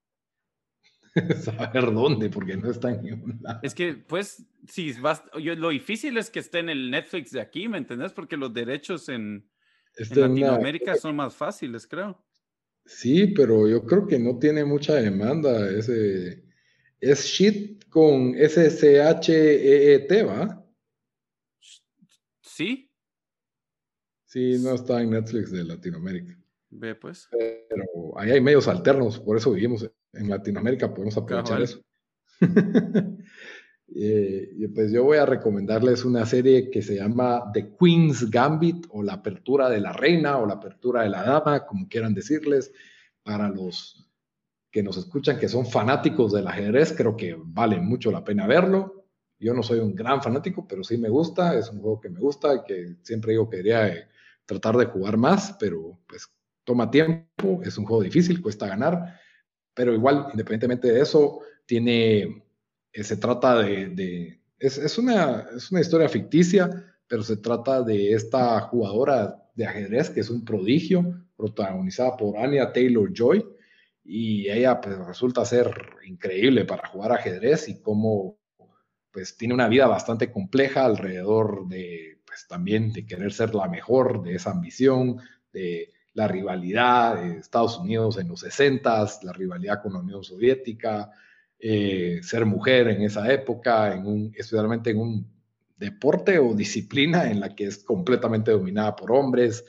*laughs* Saber dónde, porque no está en ningún lado. Es que, pues, si vas, yo, lo difícil es que esté en el Netflix de aquí, ¿me entendés? Porque los derechos en, en Latinoamérica son más fáciles, creo. Sí, pero yo creo que no tiene mucha demanda ese. Es shit con S-C-H-E-E-T, ¿va? Sí. Sí, no está en Netflix de Latinoamérica. Ve, pues. Pero ahí hay medios alternos, por eso vivimos en Latinoamérica, podemos aprovechar eso. *laughs* Eh, pues yo voy a recomendarles una serie que se llama The Queen's Gambit o la apertura de la reina o la apertura de la dama, como quieran decirles, para los que nos escuchan que son fanáticos del ajedrez, creo que vale mucho la pena verlo. Yo no soy un gran fanático, pero sí me gusta, es un juego que me gusta y que siempre digo que debería tratar de jugar más, pero pues toma tiempo, es un juego difícil, cuesta ganar, pero igual, independientemente de eso, tiene eh, se trata de, es, una, es una historia ficticia, pero se trata de esta jugadora de ajedrez que es un prodigio, protagonizada por Anya Taylor Joy, y ella pues resulta ser increíble para jugar ajedrez y cómo pues tiene una vida bastante compleja alrededor de pues también de querer ser la mejor, de esa ambición, de la rivalidad de Estados Unidos en los 60, la rivalidad con la Unión Soviética, eh, ser mujer en esa época, en un, especialmente en un deporte o disciplina en la que es completamente dominada por hombres.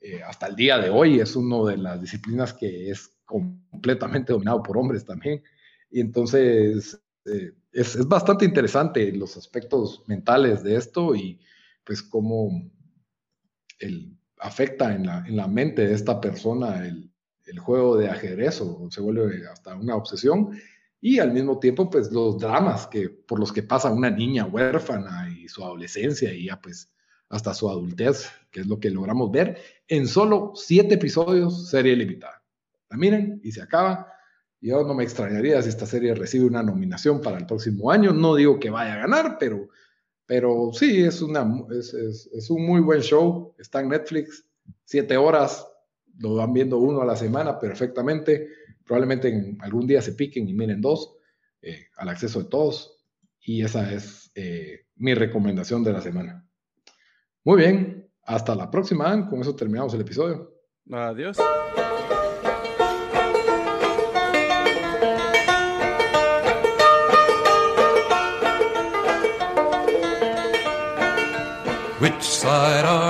Eh, hasta el día de hoy es una de las disciplinas que es completamente dominado por hombres también. Y entonces eh, es, es, bastante interesante los aspectos mentales de esto y pues cómo el, afecta en la, en la mente de esta persona el, el juego de ajedrez o se vuelve hasta una obsesión y al mismo tiempo pues los dramas que por los que pasa una niña huérfana y su adolescencia y ya pues hasta su adultez, que es lo que logramos ver en solo siete episodios, serie limitada. La miren y se acaba. Yo no me extrañaría si esta serie recibe una nominación para el próximo año. No digo que vaya a ganar, pero, pero sí, es, una, es, es, un muy buen show. Está en Netflix, siete horas, lo van viendo uno a la semana perfectamente probablemente en algún día se piquen y miren dos eh, al acceso de todos. Y esa es eh, mi recomendación de la semana. Muy bien, hasta la próxima. Con eso terminamos el episodio. Adiós. side of